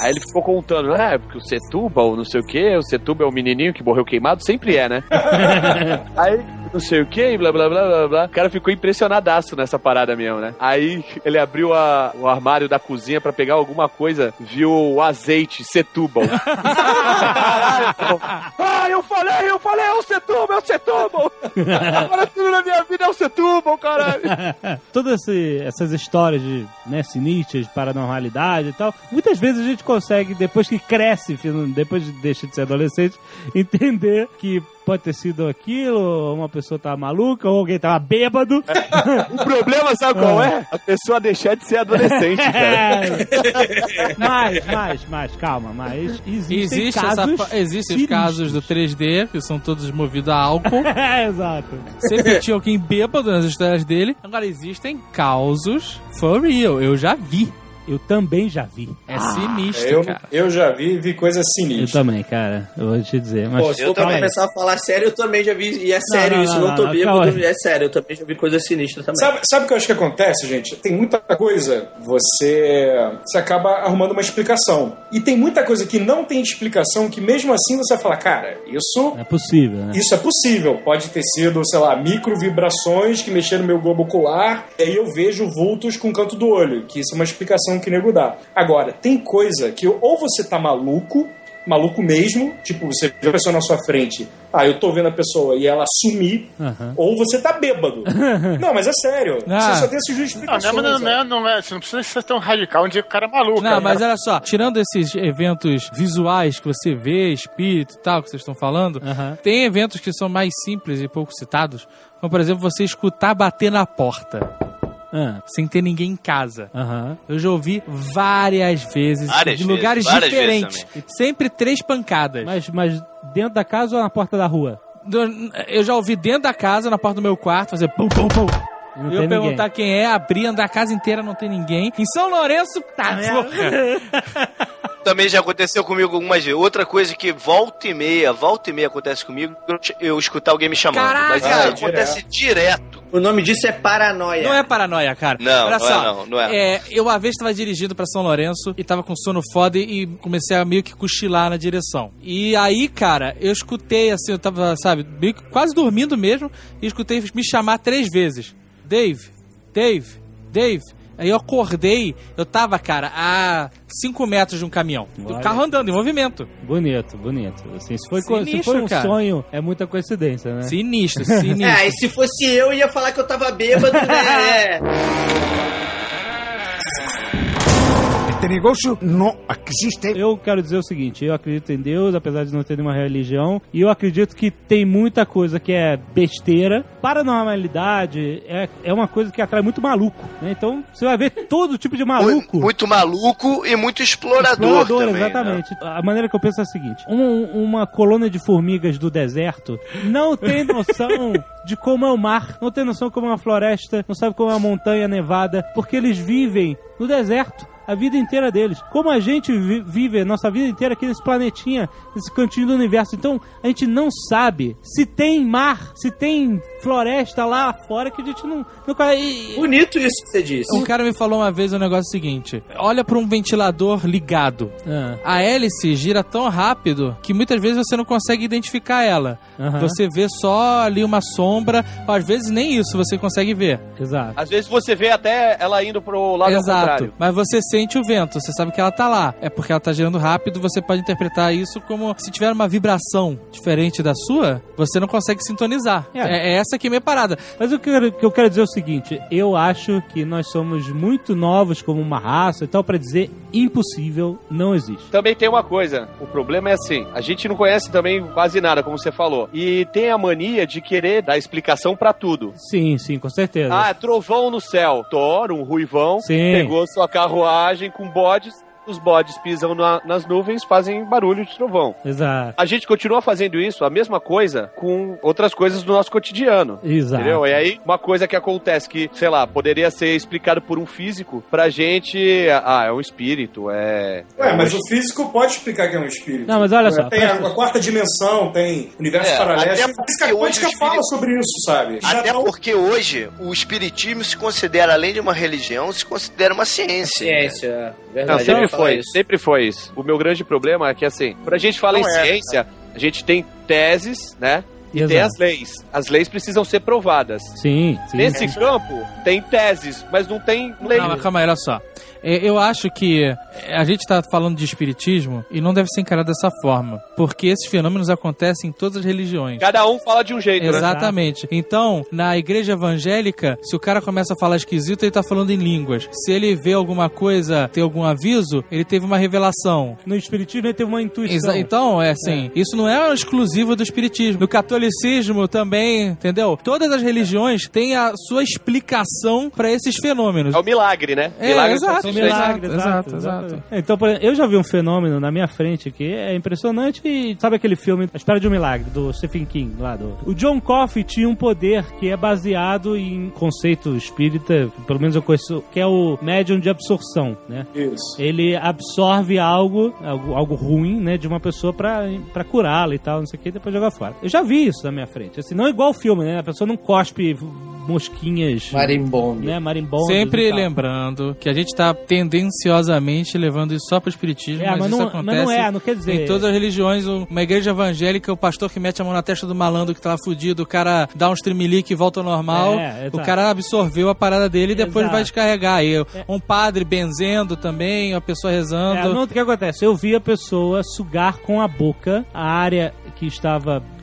Aí ele ficou contando, é, porque o Setúbal, não sei o que, o Setúbal é o menininho que morreu queimado, sempre é, né? [laughs] Aí, não sei o que, blá blá blá blá blá. O cara ficou impressionadaço nessa parada mesmo, né? Aí ele abriu a- o armário da cozinha pra pegar alguma coisa, viu o azeite Setúbal. [laughs] [laughs] ah, eu falei, eu falei, é o Setúbal, é o Setúbal! Agora tudo na minha vida é o Setúbal, caralho! [laughs] Todas essas histórias de né, sinistras, de paranormalidade e tal, muitas vezes a gente consegue, depois que cresce, depois de deixar de ser adolescente, entender que pode ter sido aquilo, ou uma pessoa tava maluca, ou alguém tava bêbado. [laughs] O problema, sabe qual é? A pessoa deixar de ser adolescente, [laughs] cara. É. mas, mas, mas, calma, mas existem Existe essa casos pa- existem os casos do 3D, que são todos movidos a álcool. [laughs] É, exato. Sempre tinha alguém bêbado nas histórias dele. Agora, existem causos for real. Eu já vi. Eu também já vi. É sinistro, Eu, cara. eu já vi e vi coisas Eu sinistras. também, cara. Eu vou te dizer. Mas Pô, se eu for começar a falar sério, eu também já vi. E é sério não, isso, não, não, não, tô não, bêbado, é sério, eu também já vi coisa sinistra também. Sabe, sabe o que eu acho que acontece, gente? Tem muita coisa, você, você acaba arrumando uma explicação. E tem muita coisa que não tem explicação, que mesmo assim você vai falar, cara, isso, é possível, né? isso é possível. Pode ter sido, sei lá, micro vibrações que mexeram no meu globo ocular, e aí eu vejo vultos com o canto do olho, que isso é uma explicação que o nego dá. Agora, tem coisa que ou você tá maluco, maluco mesmo, tipo, você vê a pessoa na sua frente, ah, eu tô vendo a pessoa e ela sumir, ou você tá bêbado. [laughs] não, mas é sério. Ah. Você só tem essas duas Não, explicações. não, não, né? não, não, é, você não precisa ser tão radical um dia que o cara é maluco. Não, cara. mas olha só, tirando esses eventos visuais que você vê, espírito e tal, que vocês estão falando, tem eventos que são mais simples e pouco citados, como por exemplo você escutar bater na porta, Ah, sem ter ninguém em casa. Aham. Eu já ouvi várias vezes, Várias de vezes, lugares diferentes. Sempre três pancadas. Mas, mas dentro da casa ou na porta da rua? eu já ouvi dentro da casa, na porta do meu quarto, fazer pum, pum, pum. Não Eu tem ninguém. perguntar quem é, abrir, andar a casa inteira, não tem ninguém. Em São Lourenço, tá, porra. [laughs] Também já aconteceu comigo algumas vezes. Outra coisa que volta e meia, volta e meia acontece comigo, eu, escutar alguém me chamando. Caraca! Mas isso Ah, acontece direto. O nome disso é paranoia. Não é paranoia, cara. Não, Olha não só, é não, não é. Eu uma vez tava dirigindo pra São Lourenço e tava com sono foda e comecei a meio que cochilar na direção. E aí, cara, eu escutei assim, eu tava, sabe, meio que quase dormindo mesmo e escutei me chamar três vezes. Dave, Dave, Dave. Aí eu acordei, eu tava, cara, a 5 metros de um caminhão. Olha. carro andando, em movimento. Bonito, bonito. Assim, se, foi, co- se Sinistro, foi um cara. sonho, é muita coincidência, né? Sinistro, [laughs] sinistro. É, e se fosse eu, ia falar que eu tava bêbado, né? [laughs] É. Este negocio no existe. Eu quero dizer o seguinte, eu acredito em Deus, apesar de não ter nenhuma religião, e eu acredito que tem muita coisa que é besteira. Paranormalidade é, é uma coisa que atrai muito maluco, né? Então, você vai ver todo tipo de maluco. Muito, maluco e muito explorador, Explorador, também. né? exatamente. A maneira que eu penso é a seguinte: um- uma colônia de formigas do deserto não tem [laughs] noção de como é o mar, não tem noção como é uma floresta, não sabe como é uma montanha nevada, porque eles vivem no deserto. A vida inteira deles. Como a gente vi- vive a nossa vida inteira aqui nesse planetinha, nesse cantinho do universo. Então, a gente não sabe se tem mar, se tem floresta lá fora que a gente não. não e- Bonito isso que você disse. Um cara me falou uma vez o negócio seguinte: olha pra um ventilador ligado. Ah, A hélice gira tão rápido que muitas vezes você não consegue identificar ela. aham, Você vê só ali uma sombra, às vezes nem isso você consegue ver. Exato. Às vezes você vê até ela indo pro lado ao Exato. contrário. Mas você sente o vento, você sabe que ela tá lá. É porque ela tá girando rápido, você pode interpretar isso como se tiver uma vibração diferente da sua, você não consegue sintonizar. É. É, é essa que é a minha parada. Mas o que eu, quero- que eu quero dizer é o seguinte: eu acho que nós somos muito novos como uma raça e tal, pra dizer impossível não existe. Também tem uma coisa, o problema é assim, a gente não conhece também quase nada, como você falou, e tem a mania de querer dar explicação pra tudo. Sim, sim, com certeza. Ah, trovão no céu. Thor, um ruivão, Sim. pegou sua carruagem com bodes, os bodes pisam na- nas nuvens, fazem barulho de trovão. Exato. A gente continua fazendo isso, a mesma coisa, com outras coisas do nosso cotidiano. Exato. Entendeu? E aí, uma coisa que acontece que, sei lá, poderia ser explicado por um físico, pra gente, ah, é um espírito, é. Ué, mas o físico pode explicar que é um espírito. Não, mas olha só, Tem a, a quarta dimensão, tem universo É, paralelo. até A física quântica o fala espírito- sobre isso, sabe? Já Até não- porque hoje o espiritismo se considera, além de uma religião, se considera uma ciência. Ciência, é Não, verdade. falar foi, isso. sempre foi isso. O meu grande problema é que, assim, quando a gente fala Não em é, ciência, a gente tem teses, né? E tem Exato. as leis. As leis precisam ser provadas. Sim, sim. Nesse campo, tem teses, mas não tem lei. Não, mas calma aí, olha só. É, Eu acho que a gente tá falando de espiritismo e não deve ser encarado dessa forma. Porque esses fenômenos acontecem em todas as religiões. Cada um fala de um jeito, né? Exatamente. Então, na igreja evangélica, se o cara começa a falar esquisito, ele tá falando em línguas. Se ele vê alguma coisa, tem algum aviso, ele teve uma revelação. No Espiritismo ele teve uma intuição. Exa- Então, é assim, isso não é exclusivo do espiritismo. No catolicismo também, entendeu? Todas as religiões têm a sua explicação pra esses fenômenos. É o milagre, né? É, milagre exato. Milagres, Exato, exato, exato, exato. Então, por exemplo, eu já vi um fenômeno na minha frente que é impressionante e sabe aquele filme A Espera de um Milagre, do Stephen King, lá do... O John Coffey tinha um poder que é baseado em conceito espírita, pelo menos eu conheço, que é o médium de absorção, né? Isso. Ele absorve algo, algo, algo ruim, né, de uma pessoa pra, pra curá-la e tal, não sei o que, e depois jogar fora. Eu já vi isso na minha frente. Assim, não igual o filme, né? A pessoa não cospe mosquinhas, Marimbondo. né, marimbondas Sempre lembrando que a gente tá tendenciosamente levando isso só pro espiritismo, É, mas, mas isso não- acontece mas não é, não quer dizer- em todas as religiões. Uma igreja evangélica, o pastor que mete a mão na testa do malandro que tá lá fudido, o cara dá um tremelique e volta ao normal, É, o cara absorveu a parada dele e depois Exato. vai descarregar. Aí, um padre benzendo também, a pessoa É, rezando. não, o que acontece? Eu vi a pessoa sugar com a boca a área que estava é,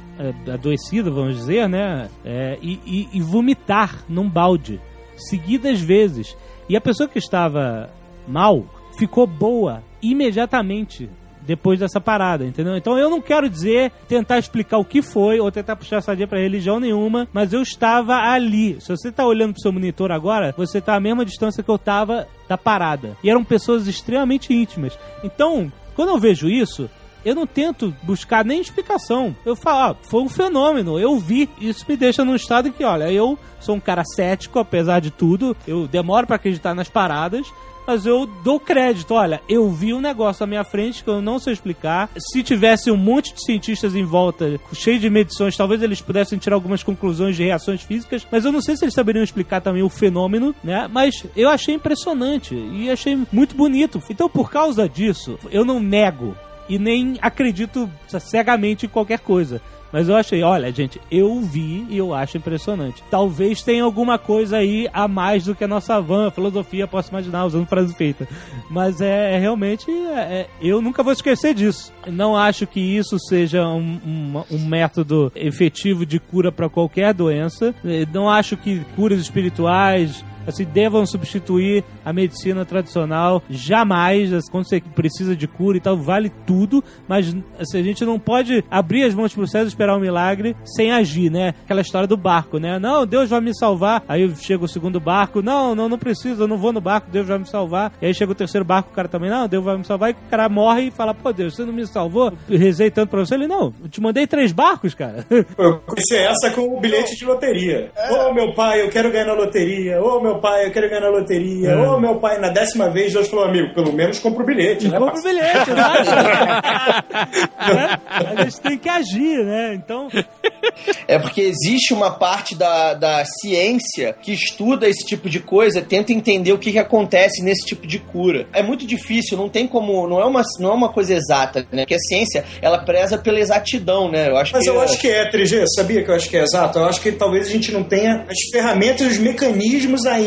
adoecida, vamos dizer, né? É, e, e- e vomitar num balde, seguidas vezes. E a pessoa que estava mal ficou boa imediatamente depois dessa parada, entendeu? Então eu não quero dizer, tentar explicar o que foi, ou tentar puxar sardinha pra religião nenhuma, mas eu estava ali. Se você tá olhando pro seu monitor agora, você tá à mesma distância que eu tava da parada. E eram pessoas extremamente íntimas. Então, quando eu vejo isso, eu não tento buscar nem explicação. Eu falo, ah, foi um fenômeno, eu vi. Isso me deixa num estado que, olha, eu sou um cara cético, apesar de tudo, eu demoro pra acreditar nas paradas, mas eu dou crédito. Olha, eu vi um negócio à minha frente que eu não sei explicar. Se tivesse um monte de cientistas em volta, cheio de medições, talvez eles pudessem tirar algumas conclusões de reações físicas, mas eu não sei se eles saberiam explicar também o fenômeno, né? Mas eu achei impressionante e achei muito bonito. Então, por causa disso, eu não nego e nem acredito cegamente em qualquer coisa. Mas eu achei, olha, gente, eu vi e eu acho impressionante. Talvez tenha alguma coisa aí a mais do que a nossa van, filosofia, posso imaginar, usando frase feita. Mas é, é realmente, é, é, eu nunca vou esquecer disso. Não acho que isso seja um, um, um método efetivo de cura para qualquer doença. Não acho que curas espirituais assim, devam substituir a medicina tradicional. Jamais, assim, quando você precisa de cura e tal, vale tudo, mas assim, a gente não pode abrir as mãos pro céu e esperar um milagre sem agir, né? Aquela história do barco, né? Não, Deus vai me salvar. Aí chega o segundo barco, não, não, não precisa, eu não vou no barco, Deus vai me salvar. E aí chega o terceiro barco, o cara também, não, Deus vai me salvar. E o cara morre e fala, pô, Deus, você não me salvou? Eu rezei tanto pra você. Ele, não, eu te mandei três barcos, cara. Eu conheci essa com o bilhete de loteria. Ô meu pai, eu quero ganhar na loteria. Ô meu pai, eu quero ganhar na loteria. É. Ô meu pai, na décima vez Deus falou, amigo, pelo menos compra o bilhete, né? Compra o bilhete, [laughs] né? A gente tem que agir, né? Então, É porque existe uma parte da, da ciência que estuda esse tipo de coisa, tenta entender o que, que acontece nesse tipo de cura. É muito difícil, não tem como. Não é uma, não é uma coisa exata, né? Porque a ciência, ela preza pela exatidão, né? Eu acho Mas que. eu acho que é, 3G, sabia que eu acho que é exato? Eu acho que talvez a gente não tenha as ferramentas e os mecanismos ainda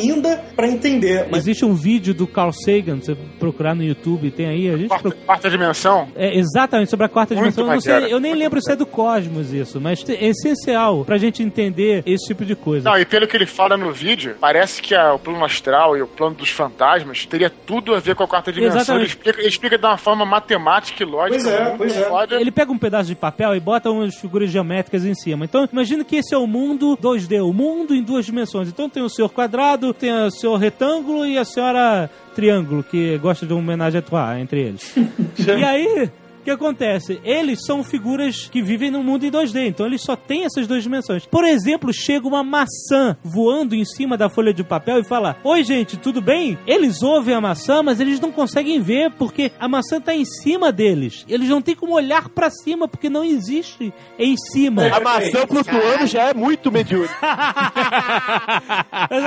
pra entender. Mas existe um vídeo do Carl Sagan, você procurar no YouTube, tem aí, a gente Quarta, procura. quarta dimensão? É, exatamente, sobre a quarta Muito dimensão. Eu, não sei, eu nem muito lembro se é do Cosmos isso, mas é essencial pra gente entender esse tipo de coisa. Não, e pelo que ele fala no vídeo, parece que a- o plano astral e o plano dos fantasmas teria tudo a ver com a quarta dimensão. Ele Exatamente. explica, ele explica de uma forma matemática e lógica. Pois é, pois é. Ele pega um pedaço de papel e bota umas figuras geométricas em cima. Então, imagina que esse é o mundo 2D, o mundo em duas dimensões. Então tem o senhor quadrado, tem o senhor retângulo e a senhora triângulo, que gosta de uma homenagem à trois entre eles. [laughs] e aí... Que acontece? Eles são figuras que vivem no mundo em 2D, então eles só têm essas duas dimensões. Por exemplo, chega uma maçã voando em cima da folha de papel e fala: Oi, gente, tudo bem? Eles ouvem a maçã, mas eles não conseguem ver porque a maçã tá em cima deles. Eles não têm como olhar pra cima porque não existe em cima. A maçã flutuando já é muito [laughs]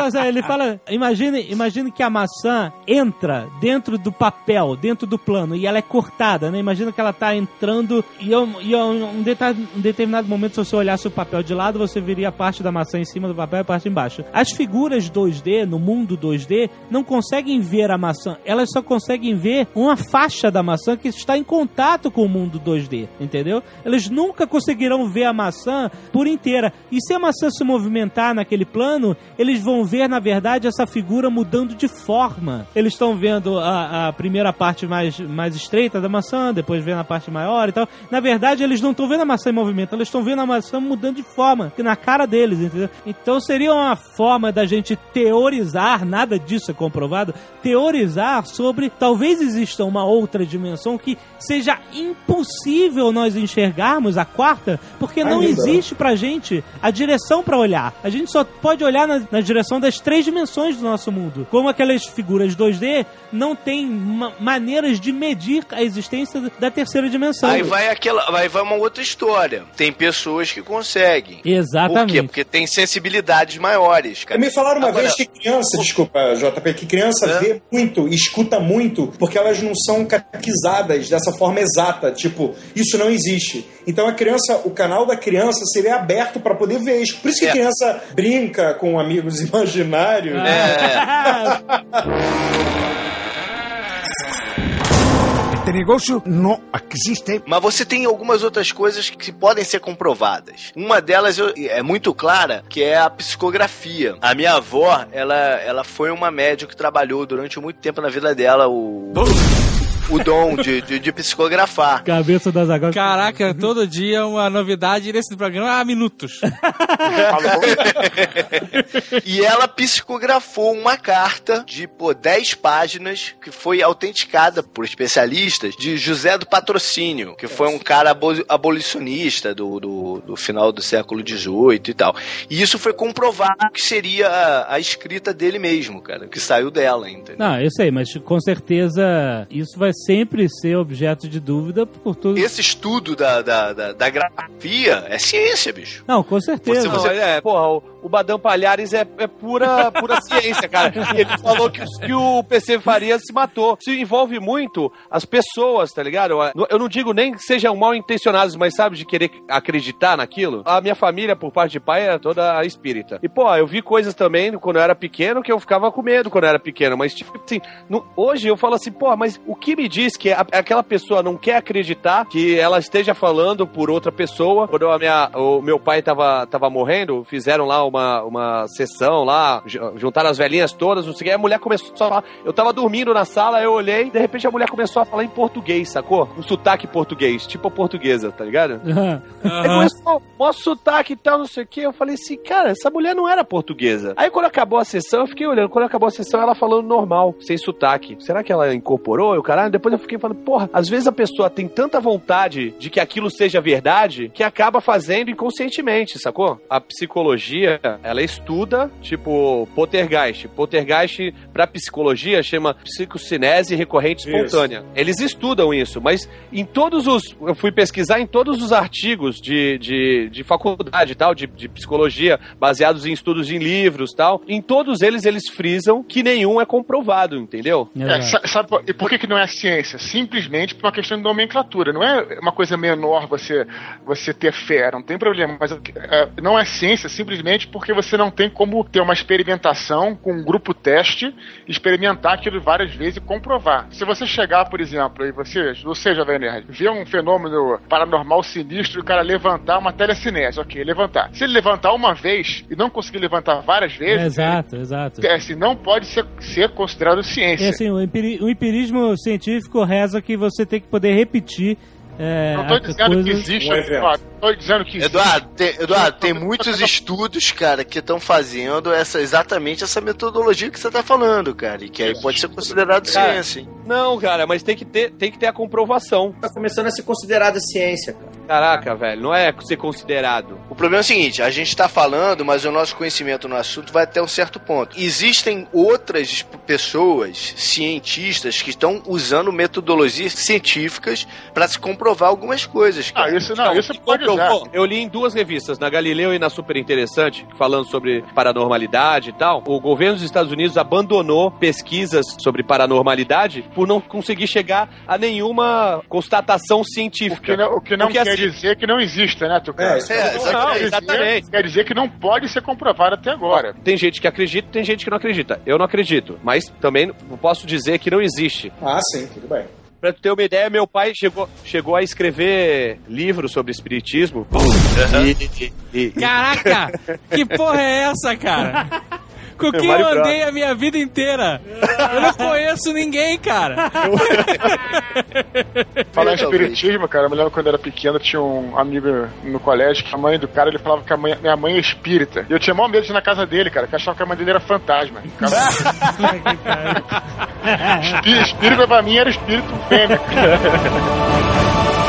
assim, ele fala, imagine, imagine que a maçã entra dentro do papel, dentro do plano, e ela é cortada, né? Imagina que ela tá entrando e, eu, e eu, um, um determinado momento, se você olhasse o papel de lado, você veria a parte da maçã em cima do papel e a parte embaixo. As figuras 2D, no mundo 2D, não conseguem ver a maçã, elas só conseguem ver uma faixa da maçã que está em contato com o mundo 2D, entendeu? Eles nunca conseguirão ver a maçã por inteira. E se a maçã se movimentar naquele plano, eles vão ver, na verdade, essa figura mudando de forma. Eles estão vendo a, a primeira parte mais, mais estreita da maçã, depois vendo a parte maior e tal. Na verdade, eles não estão vendo a maçã em movimento, eles estão vendo a maçã mudando de forma, que na cara deles, entendeu? Então seria uma forma da gente teorizar, nada disso é comprovado, teorizar sobre talvez exista uma outra dimensão que seja impossível nós enxergarmos a quarta, porque não Ainda. existe pra gente a direção pra olhar. A gente só pode olhar na, na direção das três dimensões do nosso mundo. Como aquelas figuras 2D não tem ma- maneiras de medir a existência da terceira dimensão. Aí vai aquela, vai, vai uma outra história. Tem pessoas que conseguem. Por quê? Exatamente. Porque tem sensibilidades maiores, cara. Me falaram uma Agora- vez que criança, desculpa, JP, que criança É? vê muito e escuta muito porque elas não são catequizadas dessa forma exata. Tipo, isso não existe. Então a criança, o canal da criança seria aberto para poder ver isso. Por isso que É. a criança brinca com amigos [laughs] imaginários. Este [laughs] negocio no existe. Mas você tem algumas outras coisas que podem ser comprovadas. Uma delas é muito clara, que é a psicografia. A minha avó, ela, ela foi uma médium que trabalhou durante muito tempo na vida dela. O, o dom de, de, de psicografar. Cabeça das agora. Caraca, todo dia uma novidade nesse programa há minutos. [laughs] E ela psicografou uma carta de, pô, 10 páginas que foi autenticada por especialistas de José do Patrocínio, que foi um cara abo- abolicionista do, do, do final do século XVIII e tal. E isso foi comprovado que seria a, a escrita dele mesmo, cara, que saiu dela, entendeu? Não, eu sei, mas com certeza isso vai sempre ser objeto de dúvida por tudo. Esse estudo da, da, da, da grafia é ciência, bicho. Não, com certeza. Não, é, porra, o, o Badam Palhares é, é pura, pura [laughs] ciência, cara. Ele falou que, que o PC Faria se matou. Isso envolve muito as pessoas, tá ligado? Eu, não digo nem que sejam mal intencionados, mas sabe, de querer acreditar naquilo. A minha família, por parte de pai, era toda espírita. E, pô, eu vi coisas também quando eu era pequeno que eu ficava com medo quando eu era pequeno. Mas, tipo assim, no- hoje eu falo assim, pô, mas o que me diz que a- aquela pessoa não quer acreditar que ela esteja falando por outra pessoa? Quando a minha, o meu pai tava, tava morrendo, fizeram lá uma, uma sessão lá, ju- juntaram as velhinhas todas, não sei o que, a mulher começou a falar. Eu tava dormindo na sala, eu olhei, de repente a mulher começou a falar em português, sacou? Um sotaque português, tipo a portuguesa, tá ligado? Aí começou, mó sotaque e tal, não sei o que. Eu falei assim, cara, essa mulher não era portuguesa. Aí quando acabou a sessão, eu fiquei olhando. Quando acabou a sessão, ela falando normal, sem sotaque. Será que ela incorporou? Eu, caralho, depois eu fiquei falando, porra, às vezes a pessoa tem tanta vontade de que aquilo seja verdade que acaba fazendo inconscientemente, sacou? A psicologia, ela estuda, tipo, poltergeist. Poltergeist, pra psicologia, chama psicocinese recorrente espontânea. Eles estudam isso, mas em todos os. Eu fui pesquisar em todos os artigos de, de, de faculdade e tal, de, de psicologia, baseados em estudos em livros e tal. Em todos eles, eles frisam que nenhum é comprovado, entendeu? É, sa- sabe, por- e por que, que não é ciência? Simplesmente por uma questão de nomenclatura. Não é uma coisa menor você, você ter fé, não tem problema. Mas é, não é ciência simplesmente porque você não tem como ter uma experimentação com um grupo teste, experimentar aquilo várias vezes e comprovar. Se você chegar, por exemplo, e você, você Jovem Nerd, ver um fenômeno paranormal sinistro e o cara levantar uma telecinese, ok, levantar. Se ele levantar uma vez e não conseguir levantar várias É, vezes, exato, exato. é, assim, não pode ser, ser considerado ciência. É assim, o, empiri- o empirismo científico reza que você tem que poder repetir é, Não tô dizendo que existe, Um. Eduardo. Tô dizendo que existe. Eduardo, tem, Eduardo, tem muitos estudos, cara, que estão fazendo essa, exatamente essa metodologia que você tá falando, cara. E que aí pode ser considerado Cara, ciência, hein? Não, cara, mas tem que ter, tem que ter a comprovação. Tá começando a ser considerada ciência, cara. Caraca, velho, não é ser considerado. O problema é o seguinte, a gente tá falando, mas o nosso conhecimento no assunto vai até um certo ponto. Existem outras pessoas, cientistas, que estão usando metodologias científicas para se comprovar algumas coisas, Ah, cara. isso não, isso pode usar. comprovou. Eu li em duas revistas, na Galileu e na Super Interessante, falando sobre paranormalidade e tal. O governo dos Estados Unidos abandonou pesquisas sobre paranormalidade por não conseguir chegar a nenhuma constatação O que científica. não, o que não Porque quer assim- dizer que não exista, né, Tucano? É, É, Quer dizer- exatamente. exatamente. Quer dizer que não pode ser comprovado até agora. Tem gente que acredita, tem gente que não acredita. Eu não acredito, mas também não posso dizer que não existe. Ah, sim, tudo bem. Pra tu ter uma ideia, meu pai chegou, chegou a escrever livros sobre espiritismo. E- e- e- Caraca! que porra é essa, cara? [laughs] Com quem eu Mário andei a minha vida inteira? Eu não conheço ninguém, cara. [laughs] Falar em espiritismo, cara, eu me lembro quando eu era pequeno, tinha um amigo no colégio que a mãe do cara, ele falava que a mãe- minha mãe é espírita. E eu tinha maior medo de ir na casa dele, cara, que eu achava que a mãe dele era fantasma. [laughs] Espí- espírita pra mim era espírito fêmea. [laughs]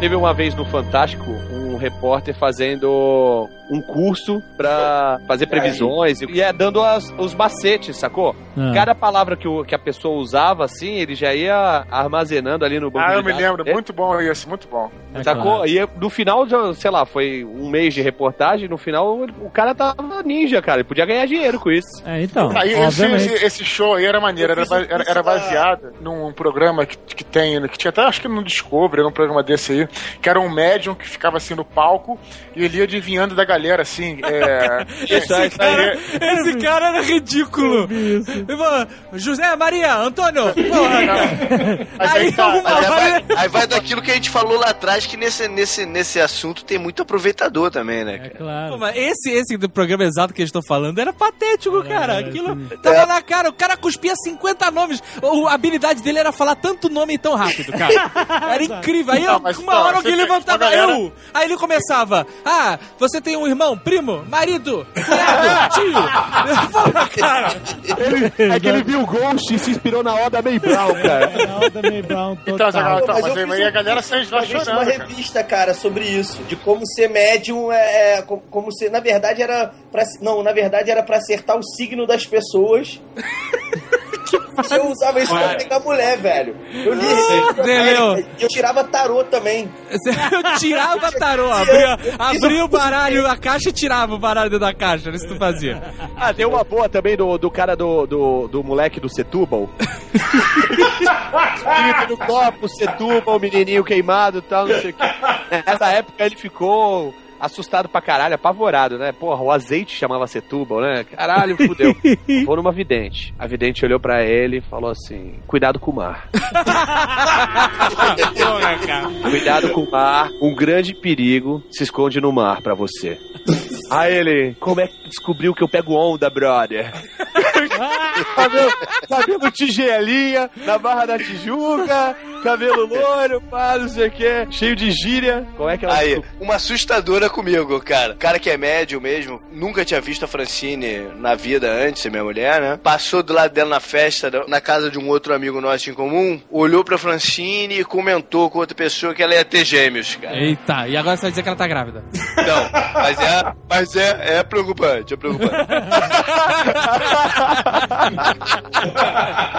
Teve uma vez no Fantástico um repórter fazendo um curso pra fazer previsões e é dando as- os macetes, sacou? Ah. Cada palavra que, o- que a pessoa usava, assim, ele já ia armazenando ali no banco Ah, eu me lembro, dele. muito bom isso, muito bom. É Sacou? claro. E no final, sei lá, foi um mês de reportagem, no final o cara tava ninja, cara. Ele podia ganhar dinheiro com isso. É, então, Aí, esse, esse, esse show aí era maneiro, era, era, era baseado num programa que, que tem, que tinha até acho que no Discovery, num programa desse aí, que era um médium que ficava assim no palco e ele ia adivinhando da galera galera assim. É, [laughs] isso aí. Esse cara era ridículo. Ele José Maria, Antônio. [laughs] Porra, cara. Aí aí tá, vai, aí vai daquilo que a gente falou lá atrás, que nesse, nesse, nesse assunto tem muito aproveitador também, né, É cara? Pô, claro. mas esse, esse do programa exato que eles estão falando era patético, cara. Aquilo tava na cara. O cara cuspia 50 nomes. O- a habilidade dele era falar tanto nome tão rápido, cara. [laughs] Era incrível. Aí, Não, mas, uma pô, hora alguém levantava, eu. Aí ele começava, ah, você tem um irmão, primo, marido, cunhado, [laughs] tio. Porra, cara. Ele, é que ele viu o Ghost e se inspirou na Oda May Brown, cara. É a Alda May Brown Então, total. Então, mas eu aí a galera curso sai uma vez chorando, cara. revista, cara, sobre isso. De como ser médium é. é, co- como ser. Na verdade era. Pra, não, na verdade era pra acertar o signo das pessoas. [laughs] eu usava isso pra pegar mulher, velho. Eu li esse livro, Zé velho, Leo. e eu tirava tarô também. [laughs] Eu tirava tarô, abria, abria o baralho, a caixa e tirava o baralho da caixa. Era isso que tu fazia. Ah, tem uma boa também do, do cara do, do, do moleque do Setúbal. [laughs] Espírito do copo, Setúbal, menininho queimado e tal, não sei o que. Nessa época ele ficou assustado pra caralho, apavorado, né? Porra, o azeite chamava Setúbal, né? Caralho, fudeu. [laughs] Vou numa vidente. A vidente olhou pra ele e falou assim: Cuidado com o mar. [laughs] Porra, cara. Cuidado com o mar. Um grande perigo se esconde no mar pra você. Aí ele, como é que descobriu que eu pego onda, brother? [laughs] cabelo, cabelo tigelinha, na Barra da Tijuca, cabelo loiro, pá, não sei o que, cheio de gíria. Como é que ela Aí, descobriu? uma assustadora comigo, cara. Cara que é médio mesmo, nunca tinha visto a Francine na vida antes, minha mulher, né? Passou do lado dela na festa, na casa de um outro amigo nosso em comum, olhou pra Francine e comentou com outra pessoa que ela ia ter gêmeos, cara. Eita, e agora você vai dizer que ela tá grávida. Não, mas é, mas é, é preocupante, é preocupante.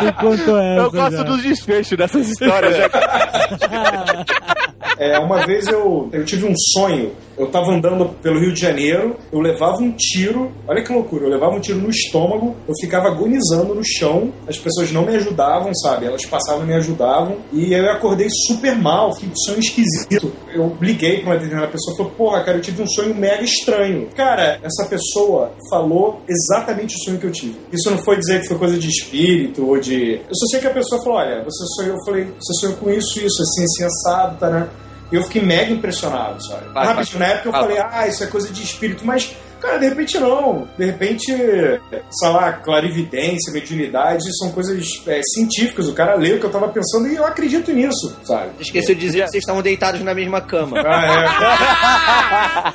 Me contou essa. Eu gosto já. dos desfechos dessas histórias, né? [laughs] É, uma vez eu, eu tive um sonho. Eu tava andando pelo Rio de Janeiro, eu levava um tiro, olha que loucura, eu levava um tiro no estômago, eu ficava agonizando no chão, as pessoas não me ajudavam, sabe? Elas passavam e me ajudavam, e eu acordei super mal, fiquei com sonho esquisito. Eu liguei pra uma determinada pessoa e falei, porra, cara, eu tive um sonho mega estranho. Cara, essa pessoa falou exatamente o sonho que eu tive. Isso não foi dizer que foi coisa de espírito ou de. Eu só sei que a pessoa falou, olha, você sonhou, eu falei, você sonhou com isso, isso, assim, assim, assado, tá, né? E eu fiquei mega impressionado, sabe? Vai, Rapidinho, na época eu vai. falei, ah, isso é coisa de espírito, mas, cara, de repente não. De repente, sei lá, clarividência, mediunidade, são coisas é, científicas. O cara leu o que eu tava pensando e eu acredito nisso, sabe? Esqueceu de dizer que vocês estavam deitados na mesma cama. Ah, é.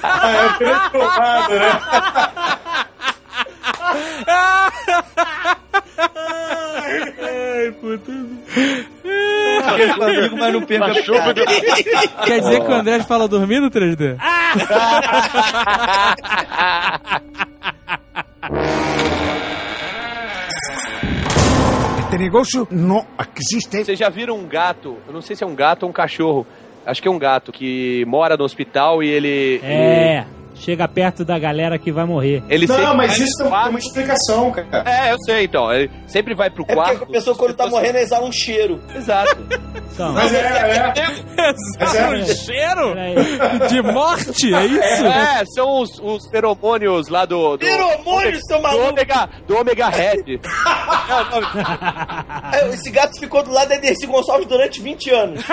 ah, é o grande culpado, né? Ai, puta. Amigo, mas não perca Na a chuva. Quer dizer que o André fala dormindo, 3D? Este negocio no existe. Vocês já viram um gato? Eu não sei se é um gato ou um cachorro. Acho que é um gato que mora no hospital e ele. É, chega perto da galera que vai morrer. Ele, Não, mas isso tem quarto. uma explicação, cara. É, eu sei, então. Ele sempre vai pro É porque quarto. a pessoa quando tá morrendo exala um cheiro. Exato. Então, Mas é, é. Mas é. um cheiro de morte, é isso? É, são os, os feromônios lá do. do Feromônio, seu do maluco! ômega, do ômega Red. [laughs] É. Aí, Esse gato ficou do lado da Dercy Gonçalves durante 20 anos. [laughs]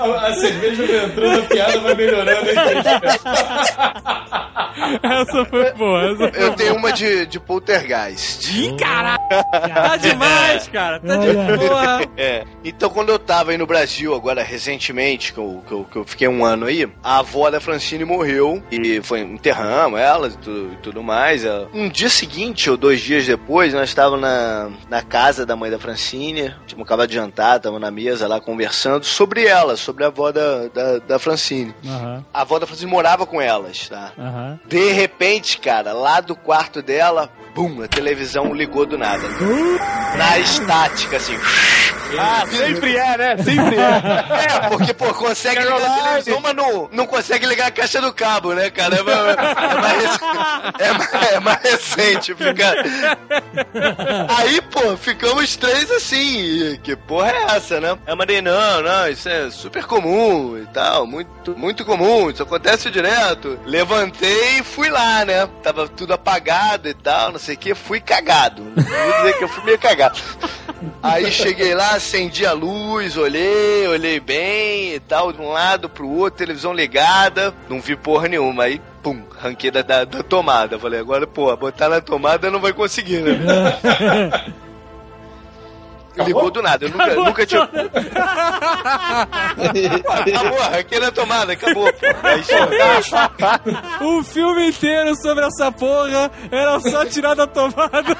A, a cerveja vai entrando, a piada vai melhorando. hein? Essa foi boa. Essa foi Eu tenho uma de, de poltergeist. Ih, caralho! Tá demais, cara. Tá de boa. É. Então, quando eu tava aí no Brasil, agora recentemente, que eu, que eu, que eu fiquei um ano aí, a avó da Francine morreu e foi enterramos ela e tudo, e tudo mais. Ela- Um dia seguinte, ou dois dias depois, nós estávamos na, na casa da mãe da Francine, tínhamos acabado de jantar, estávamos na mesa lá conversando sobre ela, sobre a avó da, da, da Francine. Aham, A avó da Francine morava com elas, tá? aham. De repente, cara, lá do quarto dela, bum, a televisão ligou do nada. Na estática, assim. Ah, sempre é, né? Sempre é. É, porque, pô, consegue ligar a televisão, mas não, não consegue ligar a caixa do cabo, né, cara? É mais, é mais, é mais- é mais recente, fica... Aí, pô, ficamos três assim, que porra é essa, né? Eu mandei, não, não, isso é super comum e tal, muito, muito comum, isso acontece direto. Levantei e fui lá, né? Tava tudo apagado e tal, não sei o que, fui cagado. Vou dizer que eu fui meio cagado. Aí cheguei lá, acendi a luz, olhei, olhei bem e tal, de um lado pro outro, televisão ligada, não vi porra nenhuma. Aí, pum, ranquei da, da, da tomada. Falei, agora, pô, botar na tomada não vai conseguir, né? [laughs] Ligou do nada, eu nunca, nunca tinha. [laughs] acabou, ranquei na tomada, acabou. Aí. Um [laughs] filme inteiro sobre essa porra era só tirar da tomada. [laughs]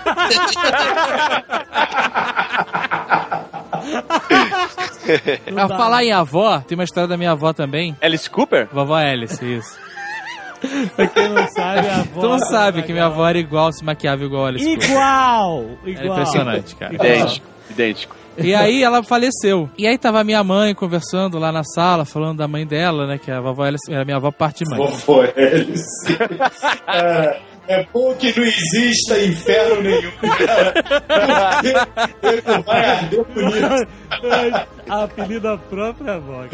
a falar em avó, tem uma história da minha avó também. Alice Cooper? Vovó Alice, isso. Pra quem não sabe, a avó. Tu não sabe que minha avó era igual, se maquiava igual a Alice Cooper. Igual! Era Igual. impressionante, cara. Idêntico, idêntico. E aí ela faleceu. E aí tava minha mãe conversando lá na sala, falando da mãe dela, né? Que a vovó Alice era minha avó parte mãe. Vovó Hélice. Cara, [laughs] é bom que não exista inferno nenhum, cara. Ele vai arder bonito. [laughs] Apelido da própria avó.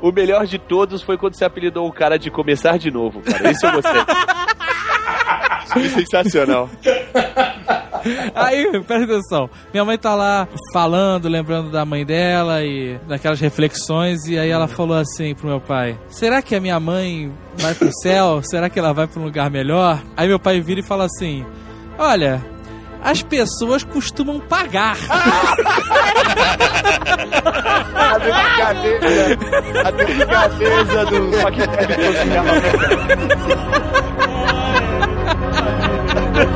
O melhor de todos foi quando você apelidou o cara de começar de novo, cara. Isso eu gostei. Isso [laughs] foi sensacional. [laughs] Aí, presta atenção. Minha mãe tá lá falando, lembrando da mãe dela e daquelas reflexões. E aí ela falou assim pro meu pai: Será que a minha mãe vai pro céu? [laughs] Será que ela vai pra um lugar melhor? Aí meu pai vira e fala assim: Olha. As pessoas costumam pagar. A [laughs] delicadeza, a delicadeza do Paquete Ha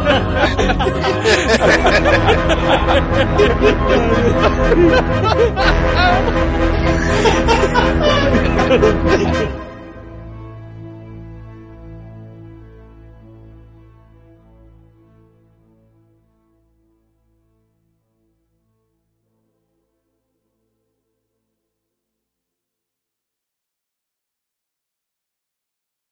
ha ha ha!